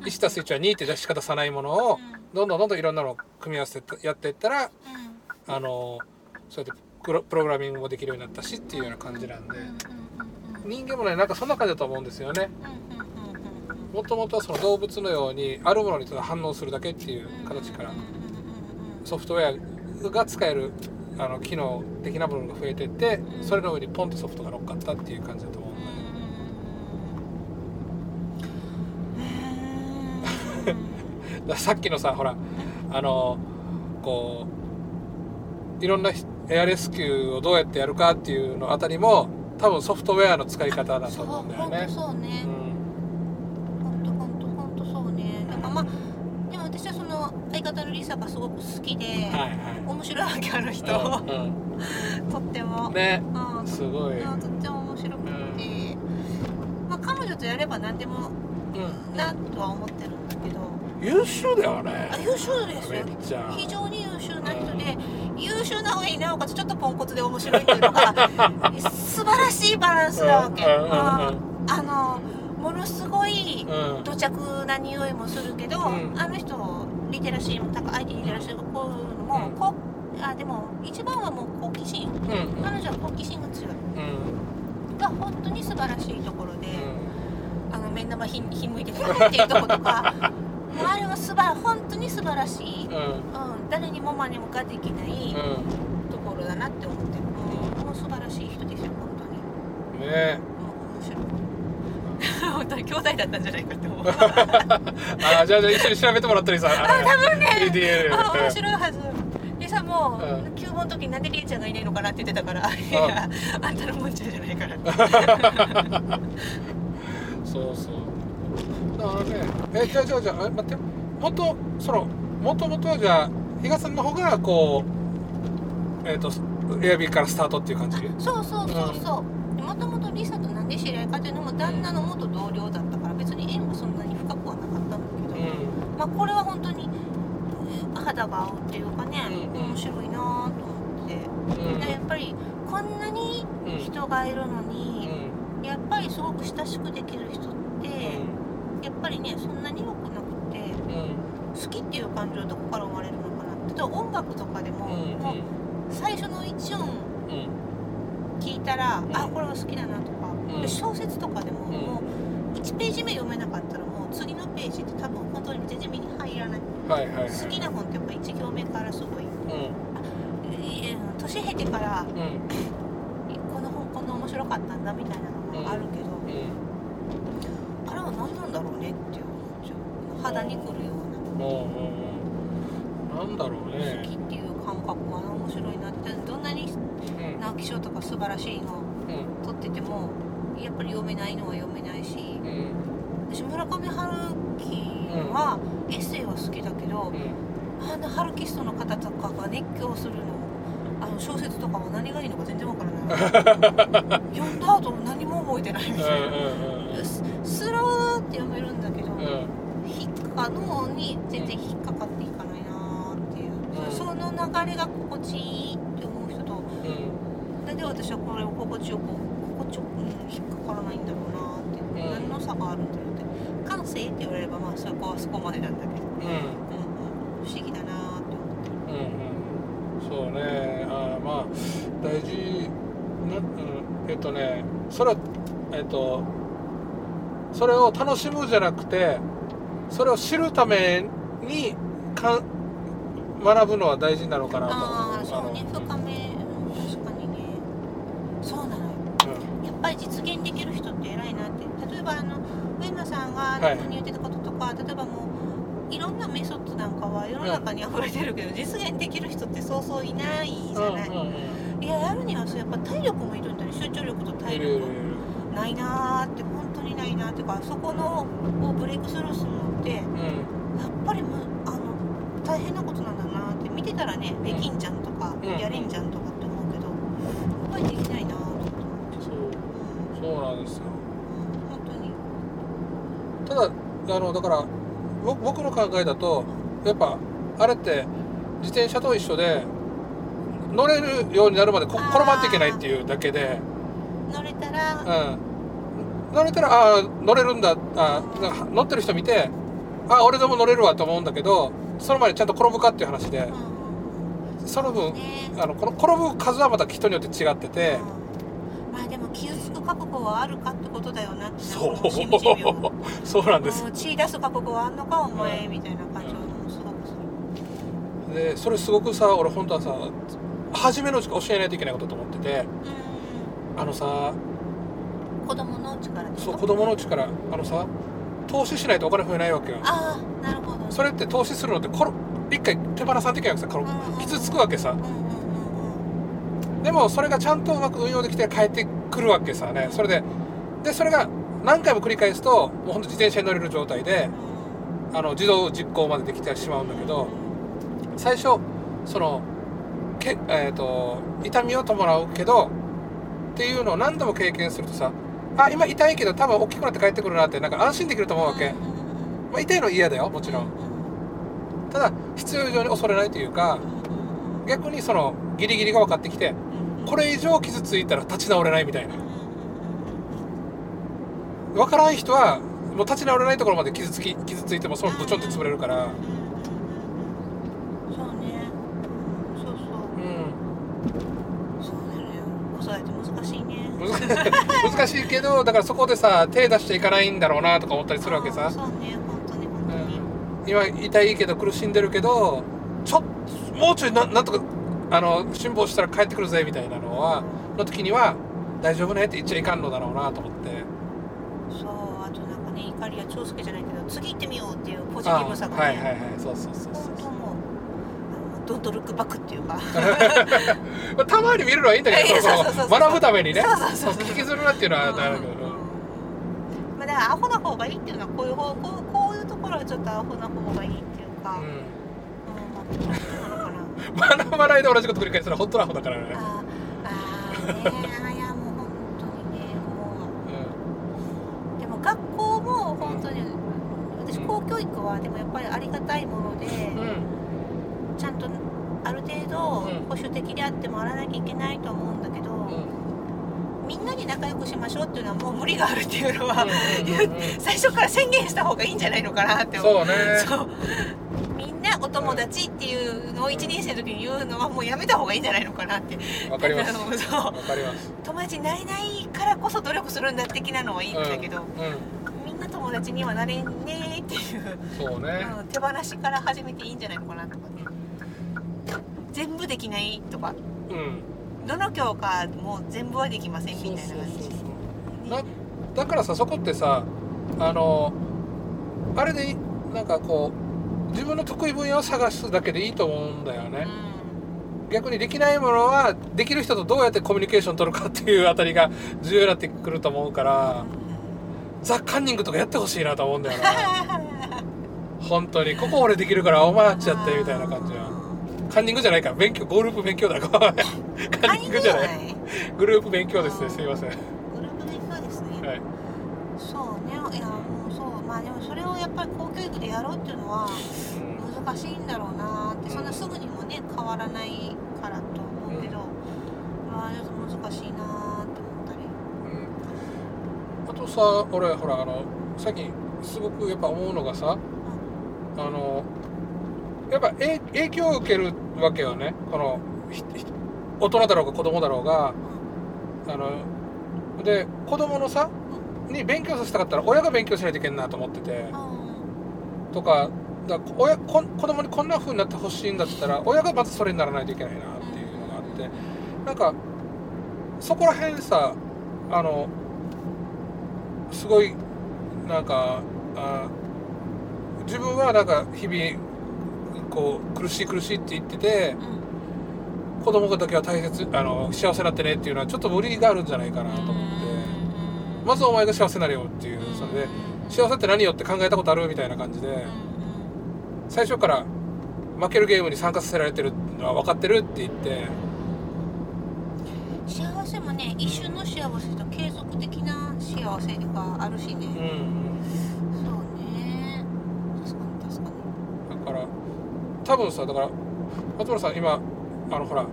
1+1 は2ってしか出さないものをどんどんどんどんいろんなのを組み合わせてやっていったらあのそうやってプロプログラミングもできるようになったしっていうような感じなんで。人間もねなんかそんな感じだと思うんですよね。もともとはその動物のようにあるものにただ反応するだけっていう形からソフトウェアが使えるあの機能的な部分が増えてってそれの上にポンとソフトが乗っかったっていう感じだと思うんでだからさっきのさほらあのこういろんなエアレスキューをどうやってやるかっていうのあたりも多分ソフトウェアの使い方だと思うんだよ本当ね。そうね。うん。本当本当本当そうね。だからまあでも私はその相方のリサがすごく好きで、はいは面白いわけある人、い。うん。とっても、うん、ね。うん。すごい。あとっても面白くて、まあ彼女とやれば何でもうん。なとは思ってる優秀だよね。あ。優秀ですめよ。非常に優秀な人で優秀な上になおかつちょっとポンコツで面白いっていうのが素晴らしいバランスなわけ、うんうんうんああのものすごいうん。土着な匂いもするけど、うん。あの人リテラシーも高い IT リテラシーがこういうのも、うん。こうあでも一番はもう好奇心。うん。彼女は好奇心が強い。うん。が本当に素晴らしいところで、うあの目玉ひひんむいてふーっていうとことかあれは素晴ら本当に素晴らしい、うん。んうん。誰にも真似もができないうん。ところだなって思ってる、うん、もう素晴らしい人ですよ本当に。ね。もう面白い。本当に兄弟だったんじゃないかって思う。あじゃあじゃあ一緒に調べてもらったりさあ多分ね。ADL あ面白いはず。でさもう、うん。旧本の時なんでりえちゃんがいないのかなって言ってたから、いやあんたのもんちゃんじゃないからって。そうそうだからねえじゃあじゃあじゃあえ待ってもとそのもともとはじゃあ比嘉さんの方がこうえっ、とエアビーからスタートっていう感じ？そうそうそうそう。もともとリサとなんで知り合いかっていうのも旦那の元同僚だったから別に縁もそんなに深くはなかったんだけど、うん。まあこれは本当にえー肌が合うっていうかね、うんうん。面白いなと思って。うん。でやっぱりこんなにうん。人がいるのうに、ん。やっぱりすごく親しくできる人って、ぱりねそんなに良くなくてうん。好きっていう感情はどこから生まれるのかな例えば音楽とかでも,、うんもう最初の一音うん。聞いたら、ん。あこれは好きだなとか、小説とかでも、うん。もう1ページ目読めなかったらもう次のページって多分本当に全然身に入らない。好きな本ってやっぱ1行目からすごい。年経てからうん。この本こんな面白かったんだみたいなのがあるけど、うんあれは何なんだろうねって思っちゃう肌にくるようなもうもうなんだろう好ねきっていう感覚は面白いなってどんなにうん直木賞とか素晴らしいのうん。撮っててもやっぱり読めないのは読めないしうん。私村上春樹はエッセイは好きだけど、あんなハルキストの方とかが熱狂するのあの小説とかは何がいいのか全然わからない。読んだ後何も覚えてないみうんたいな、うん。ススローって読めるんだけど、うん。うん引っか脳に全然引っかかっていかないなーっていう、うん。その流れが心地いいって思う人とうんなんで私はこれを心地よく心地よく、うん、引っかからないんだろうなーって、うん。何の差があるんだろうって。感性って言われればまあそこはそこまでなんだけど、うん。うんうん、不思議だなーって思って。うんうん。そうね。あーまあ大事。な、うん、えっとねそれはえっとそれを楽しむじゃなくてそれを知るためにかん学ぶのは大事なのかなと。思うああそうねの深めうん確かにねそうなのようんやっぱり実現できる人って偉いなって。例えばあの上間さんがはい。日本に言ってたこととか、例えばもういろんなメソッドなんかは世の中に溢れてるけど、実現できる人ってそうそういないじゃない、うんうんいややるにはそうやっぱ体力もいるんだね。集中力とうん体力。るないなーって本当にないなーって。いうかそこのをブレイクスルーするのってやっうんぱりむあの大変なことなんだなーって。見てたらねできんじゃんとか、うん。やれんじゃんとかって思うけどやっぱりできないなそうなんですよ。本当に。ただあのだからぼ僕の考えだとやっぱあれって自転車と一緒で乗れるようになるまでこ転ばんといけないっていうだけで、乗れたら、うん、乗れたらああ乗れるんだ。あ乗ってる人見てあ俺でも乗れるわと思うんだけどその前にちゃんと転ぶかっていう話で。うんその分ね。あのこの転ぶ数はまた人によって違ってて。うん。まあでも傷つく覚悟はあるかってことだよなってそう。そうなんです。うん血出す覚悟はあんのかお前みたいな感じはすごくするでそれすごくさ俺本当はさ初めのうちから教えないといけないことと思っててあのさうん子供のうちからそう子供のうちからあのさ投資しないとお金増えないわけよああなるほどそれって投資するのってこれ一回手放さんといけないわけさ傷つくわけさうんうんうんでもそれがちゃんとうまく運用できて帰ってくるわけさね。それででそれが何回も繰り返すともうほんと自転車に乗れる状態であの自動実行までできてしまうんだけど最初そのけ、えー、と痛みを伴うけどっていうのを何度も経験するとさあ今痛いけど多分大きくなって帰ってくるなってなんか安心できると思うわけ、まあ、痛いのは嫌だよもちろん。ただ必要以上に恐れないというか逆にそのギリギリが分かってきてこれ以上傷ついたら立ち直れないみたいな。分からん人はもう立ち直れないところまで傷つき傷ついてもそのブチョンって潰れるから。うんうんうんうんそうね。そうそう。うん。そうなのよ。子育て難しいね。難難しいけどだからそこでさ手出しちゃいかないんだろうなとか思ったりするわけさ。そうね本当に本当に、今痛いけど苦しんでるけどちょっもうちょいななんとかあの辛抱したら帰ってくるぜみたいなのはの時には大丈夫ねって言っちゃいかんのだろうなと思って。そうあとなんかね怒りや長介じゃないけど次行ってみようっていうポジテあィブさがね、はいはいはいそうそうそう本当もうあのドントルックバックっていうか。そうたまに見るのはいいんだけど学ぶためにね。そうそうそうそう。聞きするなっていうのはダメだけど。まあだからアホな方がいいっていうのはこういう方こうこういうところはちょっとアホな方がいいっていうか、うん。うん学ばないで同じこと繰り返すのは本当なアホだからね。あーあーねあいやもう本当にねもう。でも学校も本当に、私うん公教育はでもやっぱりありがたいもので、うんうんちゃんとある程度うん保守的であってもあらなきゃいけないと思うんだけど、みんなに仲良くしましょうっていうのはもう無理があるっていうのは、うんうんうんうん。最初から宣言した方がいいんじゃないのかなって思う。そうね。そう友達っていうのを1年生の時に言うのはもうやめた方がいいんじゃないのかなって。わかります。そう。わかります。友達になれないからこそ努力するんだ的なのはいいんだけど、うんみんな友達にはなれんねーっていう、そうね。うん手放しから始めていいんじゃないのかなとかね。全部できないとか。うん。どの教科も全部はできませんみたいな感じそうそうそうそう。なだからさそこってさあのあれでなんかこう自分の得意分野を探すだけでいいと思うんだよね、逆にできないものはできる人とどうやってコミュニケーション取るかっていうあたりが重要になってくると思うからザ・カンニングとかやってほしいなと思うんだよな。本当に。ここ俺できるからお前あっちやってみたいな感じはカンニングじゃないから勉強グループ勉強だカンニングじゃない。グループ勉強ですね。すいませんはグループ勉強ですね、い、そうねいやもうそうまあでもそれをやっぱり公教育でやろうっていうのはうん難しいんだろうなってそんなすぐにもね変わらないからと思うけど、まあちょっと難しいなって思ったり。うん。あとさ俺ほらあの最近すごくやっぱ思うのがさあのやっぱ影影響を受けるわけよね。この大人だろうが子供だろうが。あので子供のさに勉強させたかったら親が勉強しないといけんなと思ってて。うんとかだから親こ子供にこんな風になってほしいんだったら親がまずそれにならないといけないなっていうのがあってなんかそこら辺さあのすごいなんかあ自分はなんか日々こう苦しい苦しいって言っててうん子供だけは大切あの幸せになってねっていうのはちょっと無理があるんじゃないかなと思ってまずお前が幸せになれよっていうそれで幸せって何よって考えたことあるみたいな感じで最初から負けるゲームに参加させられてるのは分かってるって言って。幸せもね一瞬の幸せと継続的な幸せがあるしね、うん。そうね。確かに確かに。だから多分さだから松村さん今あのほら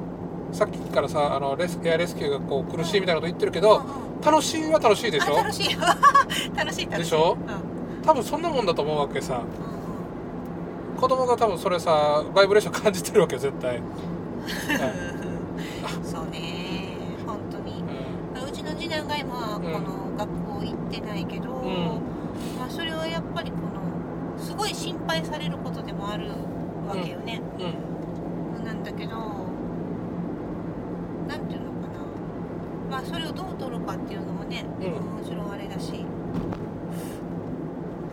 さっきからさあのレスエアレスキューがこう苦しいみたいなこと言ってるけどうんうん楽しいは楽しいでしょ？あ楽しい。楽しい楽しい。でしょ？うん。多分そんなもんだと思うわけさ。う子供が多分それさバイブレーション感じてるわけよ絶対、はいんそうね。本当に。ううちの次男が今こんの学校行ってないけど、ん。まあ、それはやっぱりこのすごい心配されることでもあるわけよね、うん。なんだけどなんていうそれをどう取るかっていうのもね、うん。もちろんあれだし。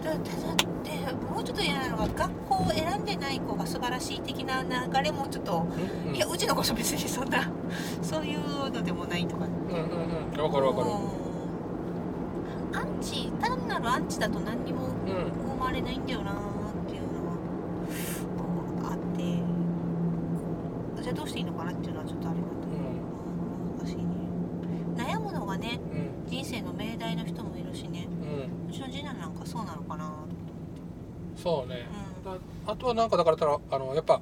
だただってもうちょっと嫌なのが学校を選んでない子が素晴らしい的な流れもちょっと、うんうん。いやうちの子は別にそんな そういうのでもないとか。うんうん。うん分かる分かる。うん。アンチ単なるアンチだと何にもうん。生まれないんだよな。っていうのはあってじゃあどうしていいのかなっていうのはちょっとあれだとうん難しいね悩むのがねうん人生の命題の人もいるしねうんうちの次男なんかそうなのかなそうね。うん。だあとはなんかだからたらあのやっぱ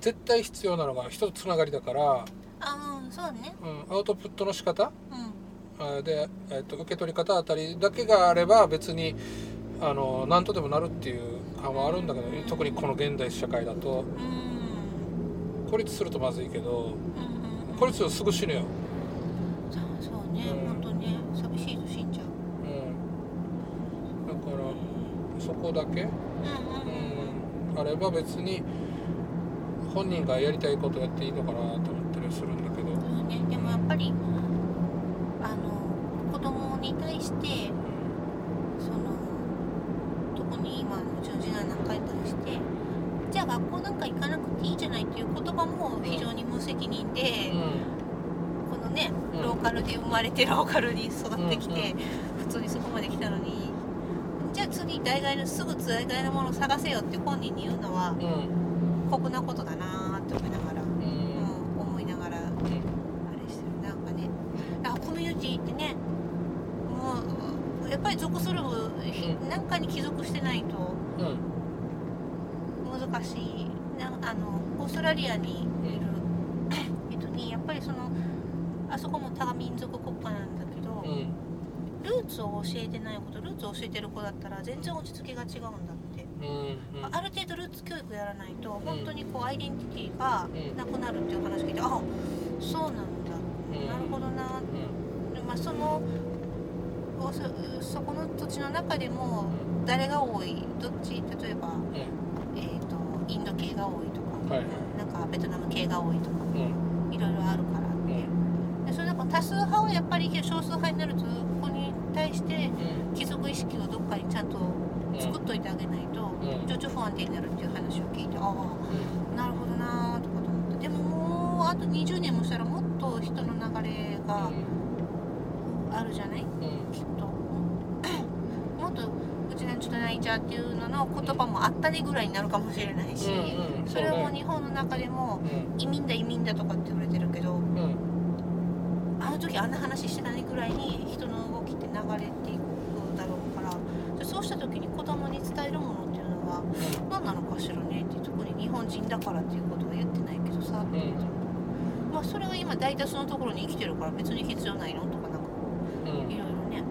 絶対必要なのが人とつながりだから、あうんそうね。うん、アウトプットの仕方。うん。あで、えっと受け取り方あたりだけがあれば別にあの何とでもなるっていう感はあるんだけど特にこの現代社会だと。うん。孤立するとまずいけどうんうん孤立すぐ死ぬよ、そうね、うん本当ね寂しいと死んじゃううん、だからそこだけ、うんうんうん、あれば別に本人がやりたいことやっていいのかなと思ったりするんだけど、ね。でもやっぱりあの子供に対してその特に今のうちの次男なんかに対してじゃあ学校なんか行かなくていいじゃないっていう言葉も非常に無責任で、このねうん。ローカルで生まれてローカルに育ってきて、うん。普通にそこまで来たのにじゃあ次大概のすぐ在外のものを探せよって本人に言うのは酷なことだなって思いながら、ううんん、思いながらあれしてる。なんかねあコミュニティってねもうやっぱり属するひうん。なんかに帰属してないとうん。難しい。なあのオーストラリアにいる人にやっぱりそのあそこも多民族国家なんだけど、うんルーツを教えてないことルーツを教えてる子だったら全然落ち着きが違うんだって、うんうん。ある程度ルーツ教育やらないと本当にこうアイデンティティがうん。なくなるっていう話聞いて、あそうなんだ、うん。なるほどな。うん。でまあ、そのおそそこの土地の中でも誰が多い？どっち？例えば、えー、とインド系が多いとかはい。はいなんかベトナム系が多いとかうん。いろいろあるからって。でそれなんか多数派はやっぱり少数派になるとここに対してうん。貴族意識をどっかにちゃんとうん作っといてあげないとうん。情緒不安定になるっていう話を聞いてああうん。なるほどなーとかと思って。でももうあと20年もしたらもっと人の流れがあるじゃない？うん。きっと。もっとうちなんちょっと泣いちゃうっていうのの言葉もあったねぐらいになるかもしれないし、それはもう日本の中でもうん。移民だ移民だとかって言われてるけどうん。あの時あんな話してたねぐらいに人のれていくだろうからじゃあそうした時に子供に伝えるものっていうのは何なのかしらねって特に日本人だからっていうことは言ってないけどさ、まあそれは今大多数のところに生きてるから別に必要ないのとかなんかうん。いろいろね。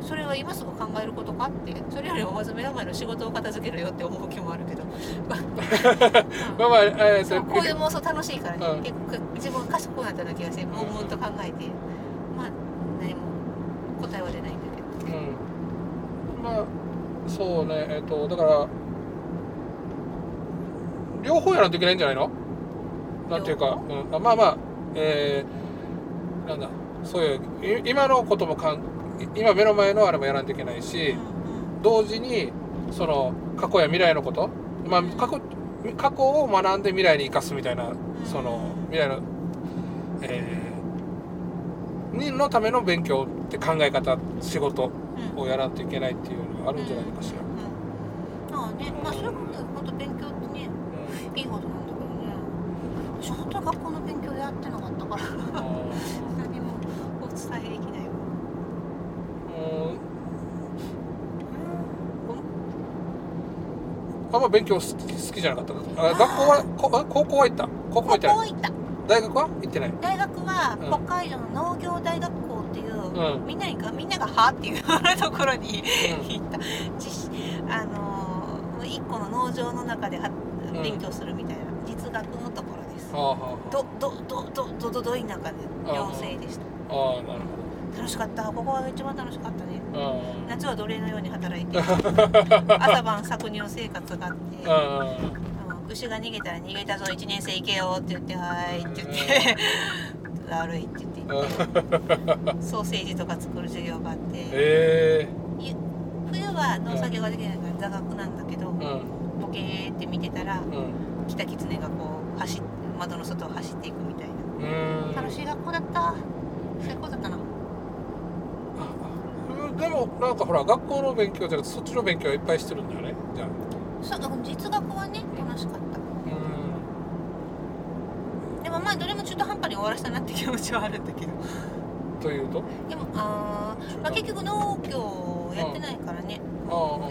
うん。それは今すぐ考えることかってそれよりもまず目の前の仕事を片付けるよって思う気もあるけど、まあまあそうこういうと妄想楽しいからね、うん。結構自分が賢くなったような気がして悶々と考えて答えは出ないんだけど。うん。まあそうね。えっ、とだから両方やらないといけないんじゃないの？なんていうか、うん、あまあまあえー、なんだ。そういうい今のこともかん今目の前のあれもやらないといけないし同時にその過去や未来のこと？まあ過去過去を学んで未来に生かすみたいなその未来のえーにのための勉強って考え方仕事をやらんといけないっていうのがあるんじゃないかしら。うん。ああね。まあそれもね本当勉強ってねいいことなんだけどね。私本当に学校の勉強でやってなかったから。うん何もお伝えできない。あんま勉強好き好きじゃなかったあ学校は高校は行った？高校も行高ってない？校行った大学は？行ってない？大学はうん。北海道の農業大学校っていう、うん。みんなにがみんなが「は?」っていうところにうん。行った。実あのー一個の農場の中ではうん。勉強するみたいな実学のところです、ああはどどどどどどどい中で寮生でした。あああなる楽しかった。ここが一番楽しかったね。ほど夏は奴隷のように働いて 朝晩搾乳生活があってうんうんうん牛が逃げたら逃げたぞ1年生行けよって言って「はーい」って言って「悪い」って言ってソーセージとか作る授業があってえ。ゆ冬は農作業ができないから座学なんだけどえうん。ボケーって見てたらうん。キタキツネがこう走っ窓の外を走っていくみたいうん。な楽しい学校だった。最高だったな。うんでもなんかほら学校の勉強じゃなくてそっちの勉強はいっぱいしてるんだよねじゃあ。そううん実学はね楽しかった。うん。でもまあどれも中途半端に終わらせたなって気持ちはあるんだけど。というと？でもあー、まあ、結局農業をやってないからね、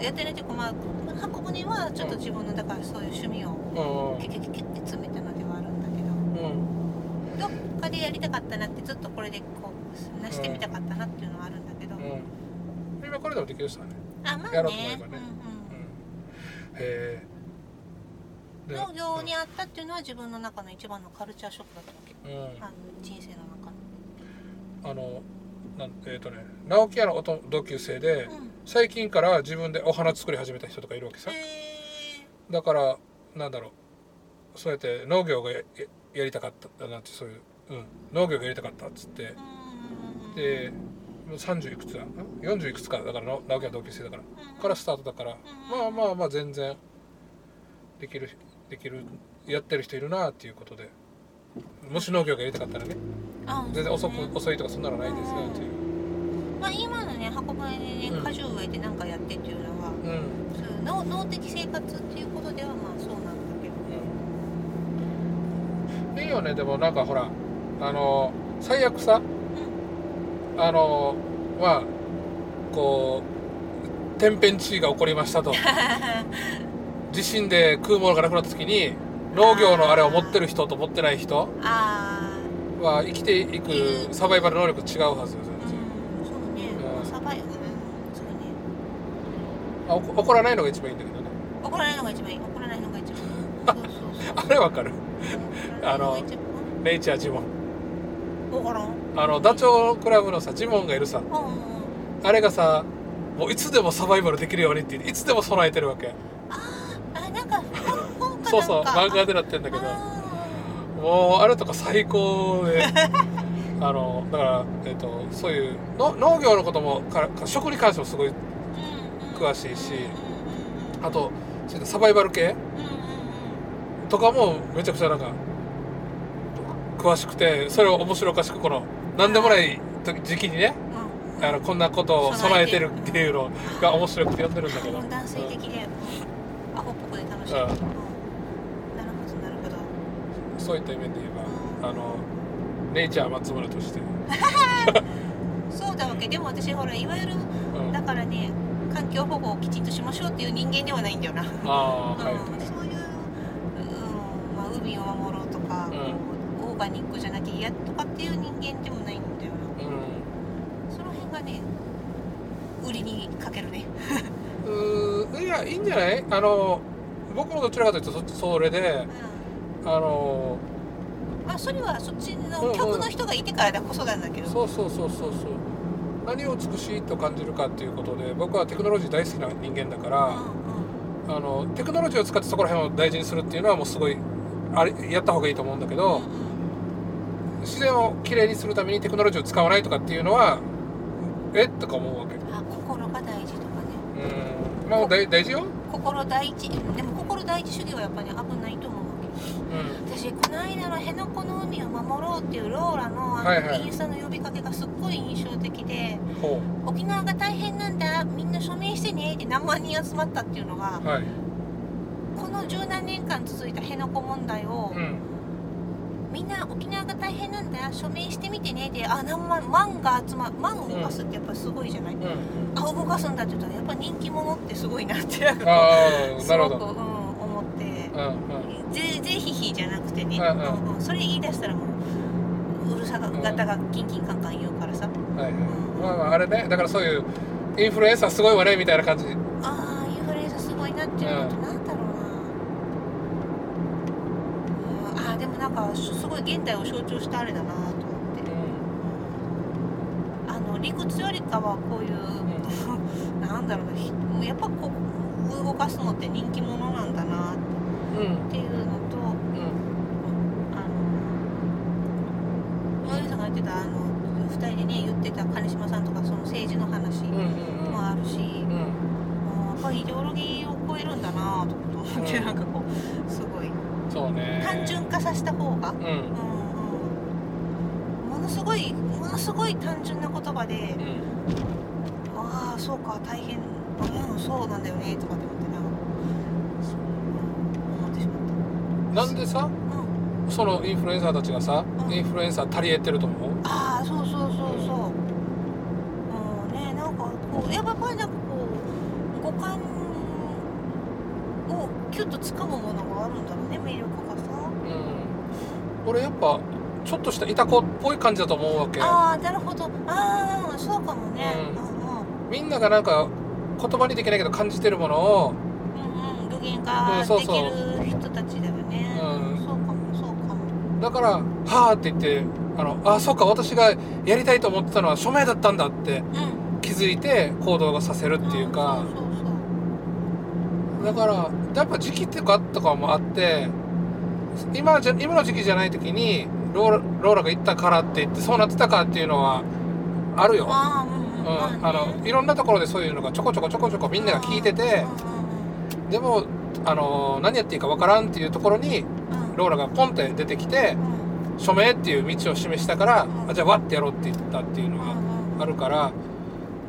やってないっていうかまあ箱舟はちょっと自分のだからそういう趣味をうん。キュキュキュキュって詰めたのではあるんだけどうんどっかでややりたかったなってずっとこれでこうなしてみたかったなっていうのはあるんだけど、うん今これでもできるさねあまあねやろうと思えばねうんうんうんへえで農業にあったっていうのは自分の中の一番のカルチャーショックだったわけ。うん。あの人生の中あのなんえっ、とね直木屋の同級生で、のうん。最近から自分でお花作り始めた人とかいるわけさ。へだからなんだろう。そうやって農業がやややりたかったなんてそういう、うん、農業がやりたかったっつって。でもう30いくつだん40いくつかだからの直樹は同級生だから。うんからスタートだから。まあまあまあ全然できるできるやってる人いるなっていうことで。もし農業がやりたかったらね。あ全然遅くね遅いとかそんなのないですよっていう。まあ今のね箱舟でねうん果樹植えてなんかやってっていうのは、うん。そういう農農的生活っていうことではまあそうなんだけどうんいいよね。でもなんかほらあの最悪さあのまあこう天変地異が起こりましたと 地震で食うものがなくなった時に農業のあれを持ってる人と持ってない人あは生きていくサバイバル能力違うはずよあ全然。うんそうね。うん。サバイうんそうね。あ怒らないのが一番いいんだけどね。怒らないのが一番いい。怒らないのが一番いい。あれわかる。怒らないのが一番。ネイチャージモンあのダチョウ倶楽部のさジモンがいるさ。うんうんうん。あれがさもういつでもサバイバルできるようにっていつでも備えてるわけなんかそうそう漫画でなってんだけど。あもうあれとか最高で。あのだから、えっとそういうの農業のこともかか食に関してもすごい詳しいしあとサバイバル系とかもめちゃくちゃなんか詳しくてそれを面白おかしくこの何でもない時時期にねあのこんなことを備えてるっていうのが面白くて読んでるんだけど。的で、しい、うん。うんなるほどなるほど。うんそういった意味で言えばあのネイチャー松村として、そうだわけ。でも私ほらいわゆるだからね環境保護をきちんとしましょうっていう人間ではないんだよな、あーはい。うんそういう、うんまあ、海を守ろうとか、オーガニックじゃなきゃ嫌とかっていう人間でもないんだよな。うん。その辺がね売りにかけるね。うーいやいいんじゃない？あの僕もどちらかというとそそれでうあのあそれはそっちの曲の人がいてからだこそなんだけど、そうそうそうそうそう。何を美しいと感じるかっていうことで僕はテクノロジー大好きな人間だから、うんうん。あのテクノロジーを使ってそこら辺を大事にするっていうのはもうすごいあれやった方がいいと思うんだけど、うんうん。自然をきれいにするためにテクノロジーを使わないとかっていうのはえ？とか思うわけ。あ心が大事とかね。うん。まあ大大事よ。心第一でも心第一主義はやっぱり危ないと思うわうん。け私この間の辺野古の海を守ろうっていうローラのあの、はいはいインスタの呼びかけがすっごい印象的でほ沖縄が大変なんだみんな署名してねって何万人集まったっていうのがうはい。この十何年間続いた辺野古問題を、うん。みんな沖縄が大変なんだ署名してみてねってあ何万万が集ま万動かすってやっぱりすごいじゃない、うん。あ動かすんだって言ったらやっぱ人気者ってすごいなって。すなるほど。ごく、うん、うんうん。ぜぜひひじゃなくてね、うんうん。うんうんそれ言い出したらもううるさが方がキンキンカンカン言うからさ、はいはい。まあまああれね。だからそういうインフルエンサーすごいわねみたいな感じ。ああインフルエンザすごいなっていうのと、なんだろうな、うん、ああでもなんかすごい現代を象徴したあれだなと思って。あの理屈よりかはこういう、なんだろうやっぱこう動かすのって人気者なんだなうんうんっていうのとうん。あの森さんが言ってたあの2人でね言ってた金島さんとかその政治の話もあるし、うん。もうやっぱりイデオロギーを超えるんだなと思って、うん。なんかこうすごい。そうね。単純化させた方が、うん。うんうん、ものすごいものすごい単純な言葉でうん「ああそうか大変うんそうなんだよね」とかって思ってなんか、うん、思ってしまっなんでさ？た。うん。そのインフルエンサーたちがさうん。インフルエンサー足りえてると思う？ああそうそうそうそう。うんねなんかこうやっぱりなんかこう五感をキュッと掴むものがあるんだろうね魅力がさ。うん。俺やっぱちょっとしたいた子っぽい感じだと思うわけああなるほど。ああそうかもね。ううんうん。みんながなんか言葉にできないけど感じてるものをうんうん具現化うんそうそう。できる人たちだよねうんそうかもそうかもだから「はあ」って言って「あのあそうか私がやりたいと思ってたのは署名だったんだ」ってうん。気づいて行動がさせるっていうか。だからやっぱ時期とかとかもあって今じゃ今の時期じゃない時にローラローラが言ったからって言ってそうなってたかっていうのはあるよ。うんあのいろんなところでそういうのがちょこちょこちょこちょこみんなが聞いててでもあの何やっていいかわからんっていうところにうんローラがポンって出てきてうん署名っていう道を示したからうん。あじゃあわってやろうって言ったっていうのがあるから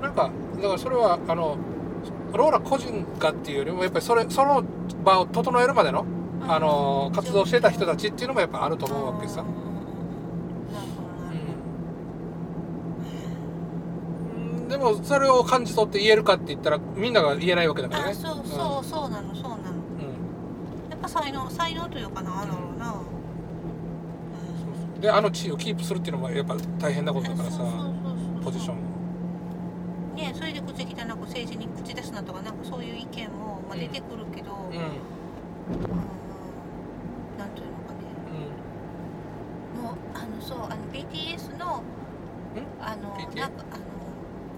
なんかだからそれはあのローラ個人がっていうよりもやっぱりそれその場を整えるまでのあの活動してた人たちっていうのもやっぱあると思うわけさ。うん。でもそれを感じ取って言えるかって言ったらみんなが言えないわけだからね。そうそうそうなのそうなのぱ才能才能というかななんだろうなであの地位をキープするっていうのもやっぱ大変なことだからさポジションを。ねそれで口汚く政治に口出すなとかなんかそういう意見も、まあ、出てくるけど、うん。うん。なんというのかね。もうあのそうあの BTS のあの BTS？なんかあの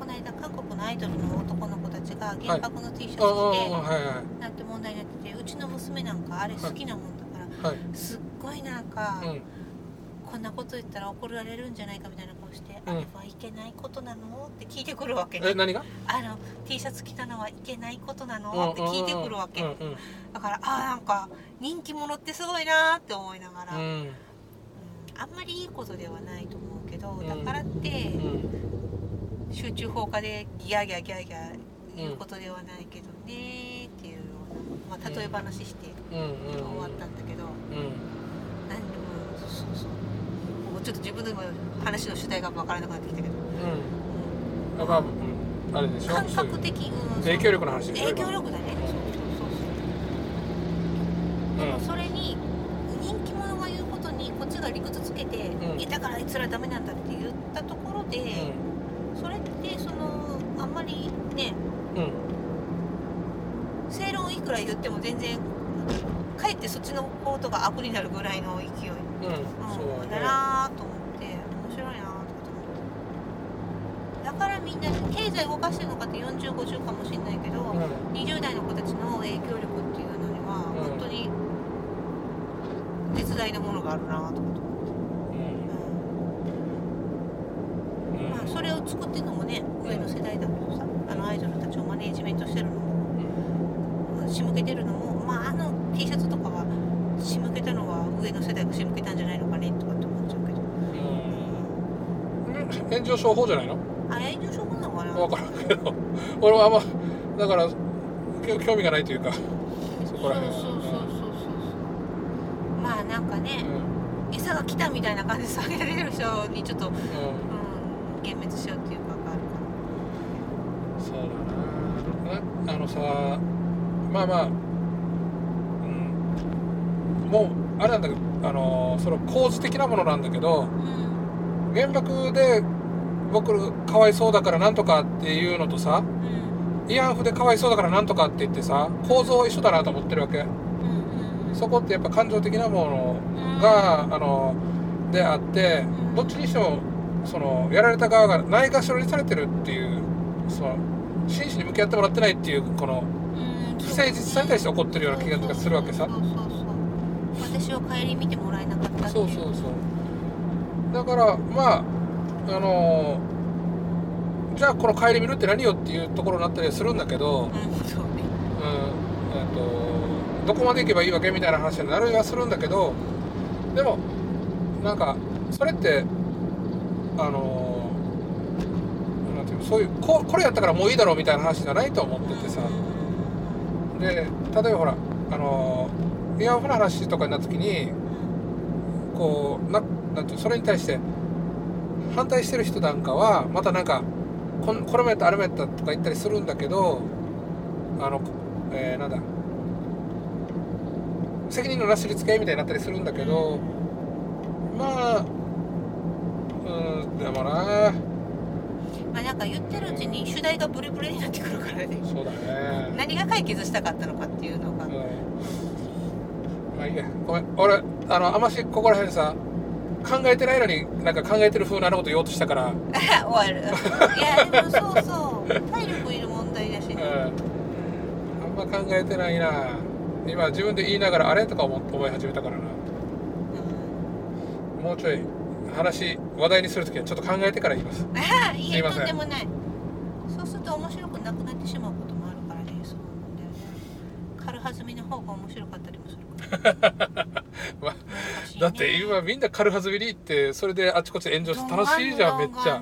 この間韓国のアイドルの男の子たちが原爆の T シャツ着て、はいはなんて問題になっててうちの娘なんかあれ好きなもんだから、いはい。すっごいなんか、うんこんなこと言ったら怒られるんじゃないかみたいな顔して、うん。あれはいけないことなのって聞いてくるわけ。ねえ何が？あの T シャツ着たのはいけないことなのうんって聞いてくるわけ、うんうんだからあーなんか人気者ってすごいなーって思いながら、うん。うんあんまりいいことではないと思うけど、ん。だからってうん集中放火でギャーギャーギャーギャー言うことではないけどねっていうような、まあ、例え話して終わったん。だけど、うん。何でもそうそうもうちょっと自分でも話の主題が分からなくなってきたけど、うん。だからうん。あれでしょ感覚的、うん、影響力の話でしょ影響力だねでもそれに人気者が言うことにこっちが理屈つけて、うん。いやだからあいつらダメなん。だって言ったところで、うんそれってそのあんまりねうん。正論いくら言っても全然かえってそっちのことが悪になるぐらいの勢い、うんうんだなと思って面白いなと思って。だからみんな経済動かしてるのかって4050かもしれないけど、うん。20代の子たちの影響力っていうのにはうん。本当に絶大なものがあるなと思って、うん。うん。まあ、それを作ってるのもね上の世代だけどさあのアイドルたちをマネージメントしてるのも仕向けてるのもまああの T シャツとかは仕向けたのは上の世代が仕向けたんじゃないのかねとかって思っちゃうけどうん炎上商法じゃないの？あれ炎上処分なのかな？分からんけど。俺はあんまだから興興味がないというか。そこら辺は。そうそうそうそうそう。まあなんかね、餌が来たみたいな感じで下げられる人にちょっと、うん、うんうん幻滅しようっていうかがあるかそうだな。なあのさまあまあ、うん、もうあれなんだけどあのその構図的なものなんだけどらうん。原爆で僕かわいそうだからなんとかっていうのとさうん。慰安婦でかわいそうだからなんとかって言ってさ構造一緒だなと思ってるわけ。うんうんそこってやっぱ感情的なものうん。が、あのであってうん。どっちにしてもそのやられた側がないがしろにされてるっていうその真摯に向き合ってもらってないっていうこの誠実さに対して怒ってるような気がするわけさ。私を顧みてもらえなかったそうそうそう。だからまああのじゃあこの帰り見るって何よっていうところになったりはするんだけど、うんそうね。うんえっとどこまで行けばいいわけみたいな話になるはするんだけどでもなんかそれってあのなんていうのそういうここれやったからもういいだろうみたいな話じゃないと思っててさ。で例えばほらあの慰安婦の話とかになった時にこうななんていうのそれに対して反対してる人なんかはまたなんかこんこれもやったあれもやったとか言ったりするんだけどあの、えーなんだ責任のなすりつけみたいになったりするんだけどまあうんでもな。まあなんか言ってるうちに主題がブレブレになってくるからね。そうだね。何が解決したかったのかっていうのが、うん。まあいいや。ごめん。俺あのあましここら辺さ考えてないのになんか考えてる風なこと言おうとしたから、うん、終わる。いやでもそうそう体力いる問題だしね、あんま考えてないな。今自分で言いながらあれとか思思い始めたからな。うん。もうちょい話話題にするときはちょっと考えてから言います。いえすいまとんでもない。そうすると面白くなくなってしまうこともあるからねそうなんだよね。軽はずみの方が面白かったりもするから。まあだって今みんな軽はずみに行ってそれであちこち炎上して楽しいじゃんめっちゃ。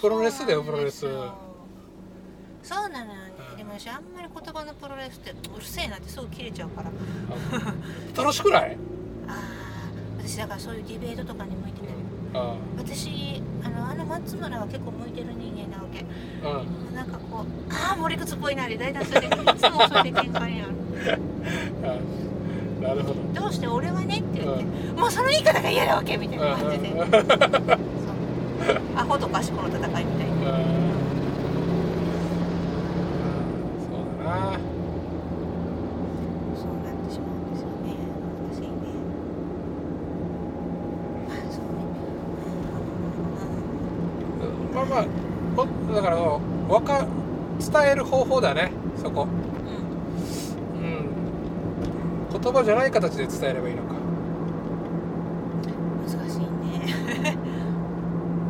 プロレスだよプロレそうなのよ。ね、うんでも私あんまり言葉のプロレスってうるせえなってすぐ切れちゃうから。楽しくない？ああ私だからそういうディベートとかに向いてないあ私あのあの松村は結構向いてる人間なわけ。あうんなんかこうああ森口っぽいなで大体それでいつもそれで喧嘩になる。あなるほど。どうして俺はねって言って、もうその言い方が嫌なわけみたいな感じで、うん アホと賢の戦いみたいな。そうだな。そうなってしまうんですよね。私ねまあそうね。まあまあほだからわか伝える方法だねそこ。うんうんうん言葉じゃない形で伝えればいいのか。難しいね。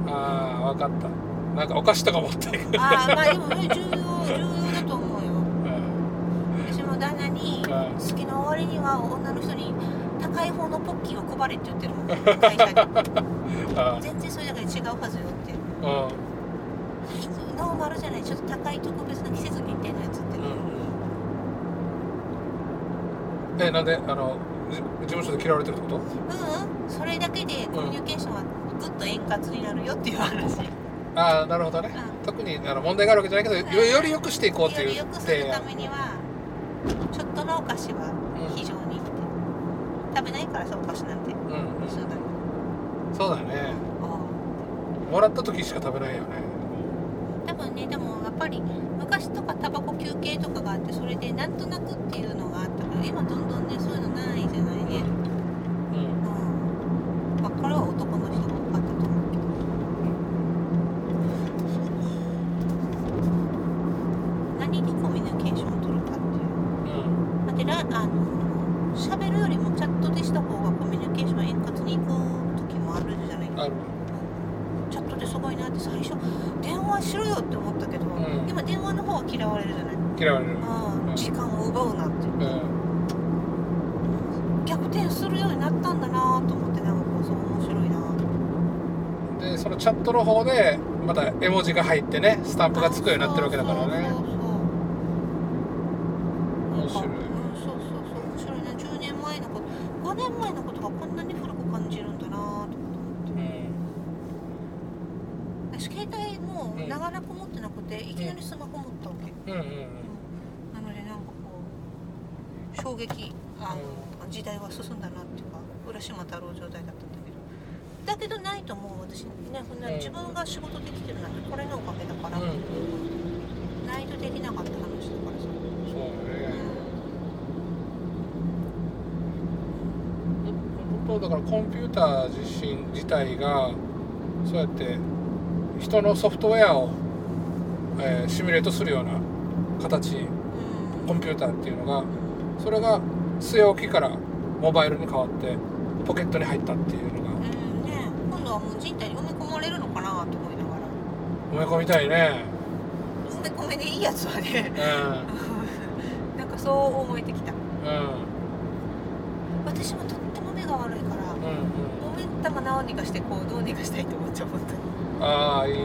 ああ分かった。なんかお菓子とか持っていく。ああまあでもね重要重要だと思うよ。うん。私も旦那にうん。月の終わりには女の人に高い方のポッキーを配れって言ってるもん。会社であ全然それだけで違うはずよって。あノーマルじゃないちょっと高い特別な季節限定のやつってうんうんえなんであのじ事務所で嫌われてるってこと？うんうん。それだけでコミュニケーションはぐっと円滑になるよっていう話、ああなるほどね。う特にあの問題があるわけじゃないけどよより良くしていこうってよりいう良くするためにはちょっとのお菓子はうん。非常にって。食べないからさお菓子なんて。うんうん。そうだねそうだね。あもらった時しか食べないよね。あ多分ねでもやっぱり昔とかタバコ休憩とかがあってそれでなんとなくっていうのがあったから今どんどんねそういうのないじゃないね。うん。うん。まあこれは男の人が多かったと思うけど何にコミュニケーションを取るかっていううんだってラあの喋るよりもチャットでした方がコミュニケーション円滑にいく時もあるじゃないあるチャットですごいなって最初電話しろよって思ったけど、ん今電話の方は嫌われるじゃない、嫌われるうん、時間を奪うなってうん逆転するようになったんだなと思ってなんかこうそう面白いなでそのチャットの方でまた絵文字が入ってねスタンプがつくようになってるわけだからね。そうそうそう。面白い。うんそうそうそう。面白いな10年前のこと5年前のことがこんなに古く感じるんだなと思って。うん。私携帯もうん。長らく持ってなくて、いきなりスマホ持ったわけ、うんうんなのでなんかこう衝撃あの、時代は進んだなっていうか浦島太郎状態だった。んだけどないと思う私ね。こんなうん自分が仕事できてるのはこれのおかげだから、うん。うんないとできなかった話だからさ、そうだね本当だからコンピューター自身自体がそうやって人のソフトウェアを、えーシミュレートするような形うん。コンピューターっていうのがそれが据え置きからモバイルに変わってポケットに入ったっていうはもう人体に埋め込まれるのかなと思いながら。埋め込みたいね。埋め込めでいいやつはね。う なんかそう思えてきた。んうん。私もとっても目が悪いからうんうん。モメンタムなにかしてこうどうにかしたいと思っちゃう本当に。ああいいね。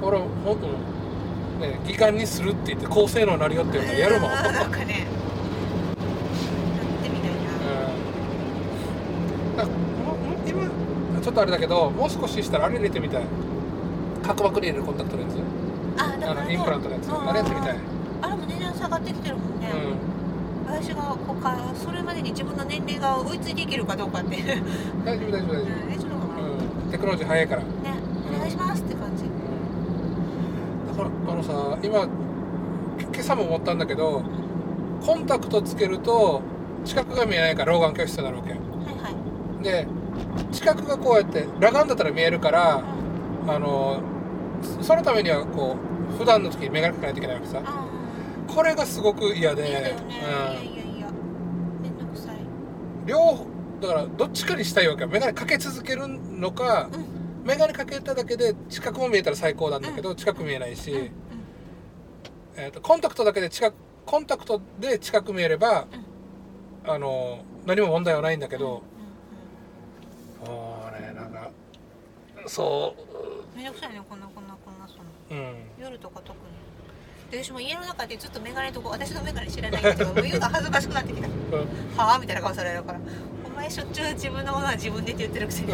俺ほんとね義眼にするって言って高性能になるよっていうのやるもん。うなんかねやってみたいなだもう今ちょっとあれだけどもう少ししたらあれ入れてみたい。角膜に入れるコンタクトレンズああだからね。のインプラントのやつ。うんあれやってみたい。あれも値段下がってきてるもんね、う私がこうかそれまでに自分の年齢が追いついていけるかどうかってん大丈夫大丈夫大丈大丈夫かな、夫うん。テクノロジー早いから。ねお願いしますって感じ。だからあのさ今今朝も思ったんだけどコンタクトつけると近くが見えないから老眼鏡必要になるわけ。はいはい。で近くがこうやって裸眼だったら見えるからうんあのそのためにはこう普段の時に眼鏡かけないといけないわけさ。うこれがすごく嫌でん嫌だよね、いやいうんやいや。めんどくさい。両方だからどっちかにしたいわけよ。眼鏡かけ続けるのかうん。眼鏡かけただけで近くも見えたら最高なんだけど近く見えないし、うん。うん。えー、とコンタクトだけで近くコンタクトで近く見えれば、あの何も問題はないんだけど、そめんどくさいね。こんなこんなこんなその。ううん。夜とか特に。で私も家の中でずっと眼鏡とこ私の眼鏡知らない人がもう言うの恥ずかしくなってきた。はあ？みたいな顔されるから。お前しょっちゅう自分のものは自分でって言ってるくせに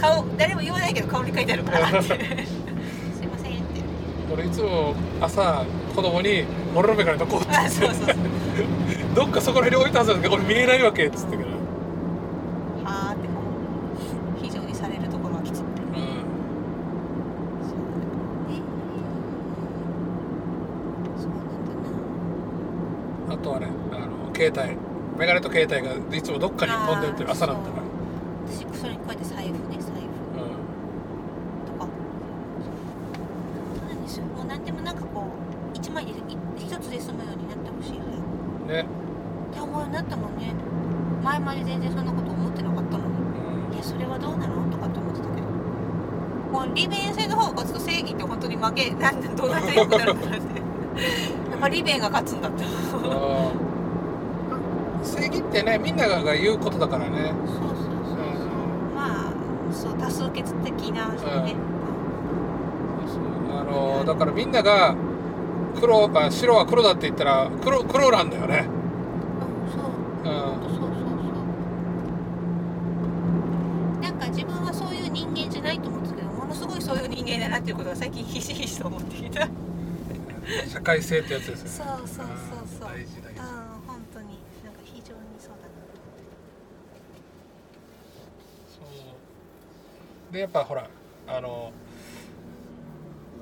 顔誰も言わないけど顔に書いてあるから。っ てすいませんって。俺いつも朝子供に「俺の眼鏡どこ?」ってそうそうそう。どっかそこら辺に置いたはずだけど俺見えないわけっつってから、はあってこう非常にされるところはきついうん、そうねそうなんだなあとはねあの携帯眼鏡と携帯がいつもどっかに飛んでってるあー朝だったら私それにこうやって財布ね財布。うとか。そう。なんですよ。もう何でもなんかこう一枚でい一つで済むようになってほしいね、って思うようになったもんね。前まで全然そんなこと思ってなかったのにうん。いやそれはどうなのとかって思ってたけど。もう利便性の方が勝つと正義って本当に負けなんだどうなってよくなるんだなって。やっぱ利便が勝つんだって正義ってねみんなが言うことだからね。そうそうまあそう多数決的なそうね、あのだからみんなが黒あ白は黒だって言ったら黒黒なんだよね、うん、そう。うん、そうそうそうなんか自分はそういう人間じゃないと思ってたけどものすごいそういう人間だなっていうことが最近ひしひしと思ってきた。社会性ってやつですよね。そうそうそうそう。うん。大事大事うん本当になんか非常にそうだそうでやっぱほらあの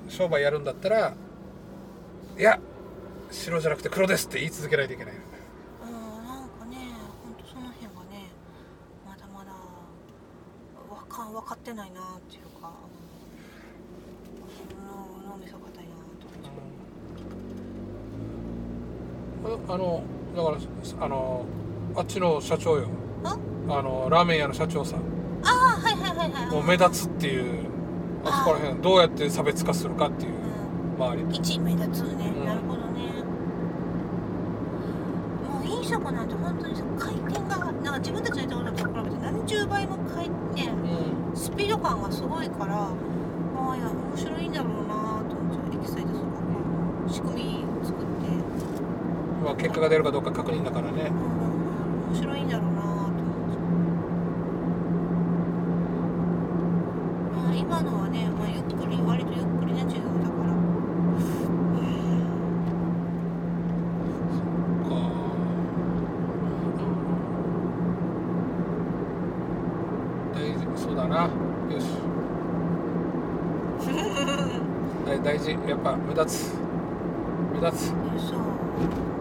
商売やるんだったらいや白じゃなくて黒ですって言い続けないといけないなうんなんかね本当その辺がねまだまだわかん分かってないなっていうかうん脳みそが硬いなと思っちゃうあのだからあのあっちの社長よ。あ？あのラーメン屋の社長さんああはいはいはいはい。もう目立つっていうあそこら辺どうやって差別化するかっていううん。周り。一目立つね、うん。なるほどね。もう飲食なんて本当にさ回転がなんか自分たちのやったことと比べて何十倍も回転うん。スピード感がすごいからああいや面白いんだろうなと思っちゃうエキサイトするから仕組みを作って、まあ結果が出るかどうか確認だからね。うん、面白いんだろうなと思っちゃう、まあ、今のはね、まあ、ゆっくり割とゆっくりな授業だから。大事。そうだな。よし。大 大事。やっぱ目立つ。目立つ。そう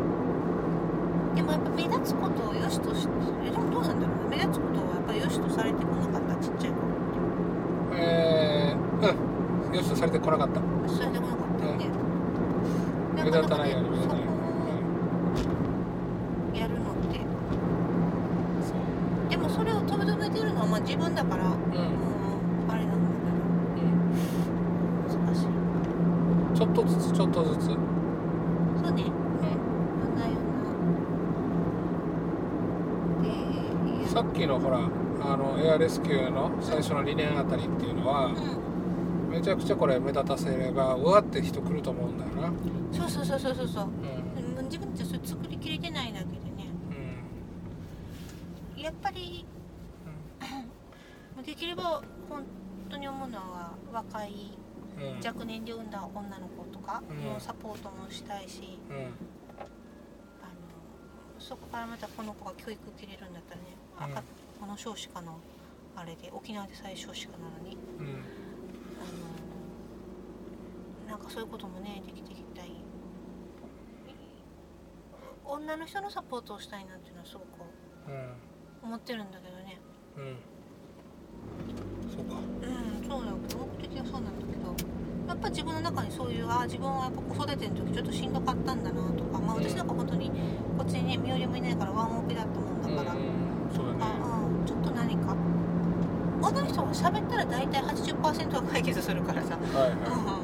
されてこなかった。されてこなかったよね、目立たないように目立たないやるのって。でもそれを止め止めてるのはまあ自分だからもううんあれなんだけど。難しい。うん、ちょっとずつちょっとずつ、うん、そうね。さっきのほらあのエアレスキューの最初の2年あたりっていうのはうんめちゃくちゃこれ目立たせればうわって人来ると思うんだよな。そうそうそうそうそうそう。うん。自分たちはそれ作りきれてないだけでね。うん。やっぱり できれば本当に思うのは若いうん若年で産んだ女の子とかうん。のサポートもしたいし、うん。あのそこからまたこの子が教育受けれるんだったらね、うん。赤この少子化のあれで沖縄で最少子化なのに。うんなんかそういうこともねできていきたい。女の人のサポートをしたいなっていうのはすごくうん。思ってるんだけどね。うん。そうか。うんそうだ目的はそうなんだけど。やっぱ自分の中にそういうああ自分はやっぱ子育ての時ちょっとしんどかったんだなとか。まあ私なんか本当にこっちにね身寄りもいないからワンオペだったもんだから、うんそうだね。あうんちょっと何か。女の人が喋ったら大体80%は解決するからさ、はいはうん、でそれだけで楽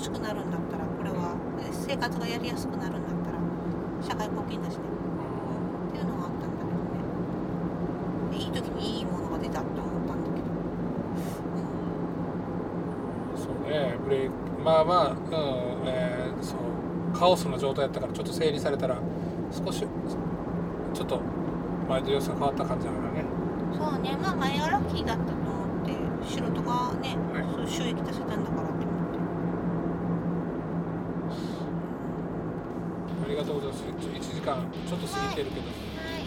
しくなるんだったらこれはで生活がやりやすくなるんだったら社会貢献だしね、うん、っていうのがあったんだけどね。でいい時にいいものが出たって思ったんだけど、いそうね。ブレイク。まあまあうん。えーそう。カオスな状態やったからちょっと整理されたら少しちょっと前と様子が変わった感じだからね。うん、そうね。まあ前はラッキーだったと思って仕事がね、はい。そう収益出せたんだからって思って。ありがとうございます1時間ちょっと過ぎてるけど、はい。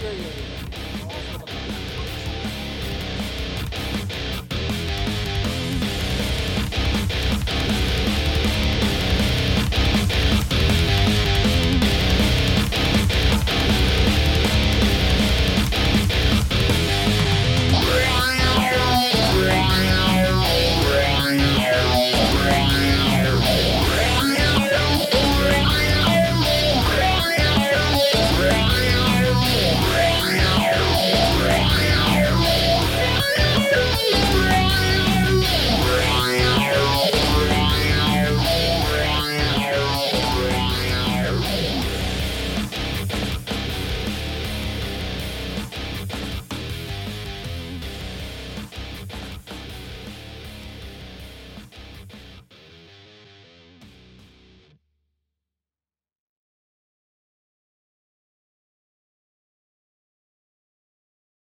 いやいやいや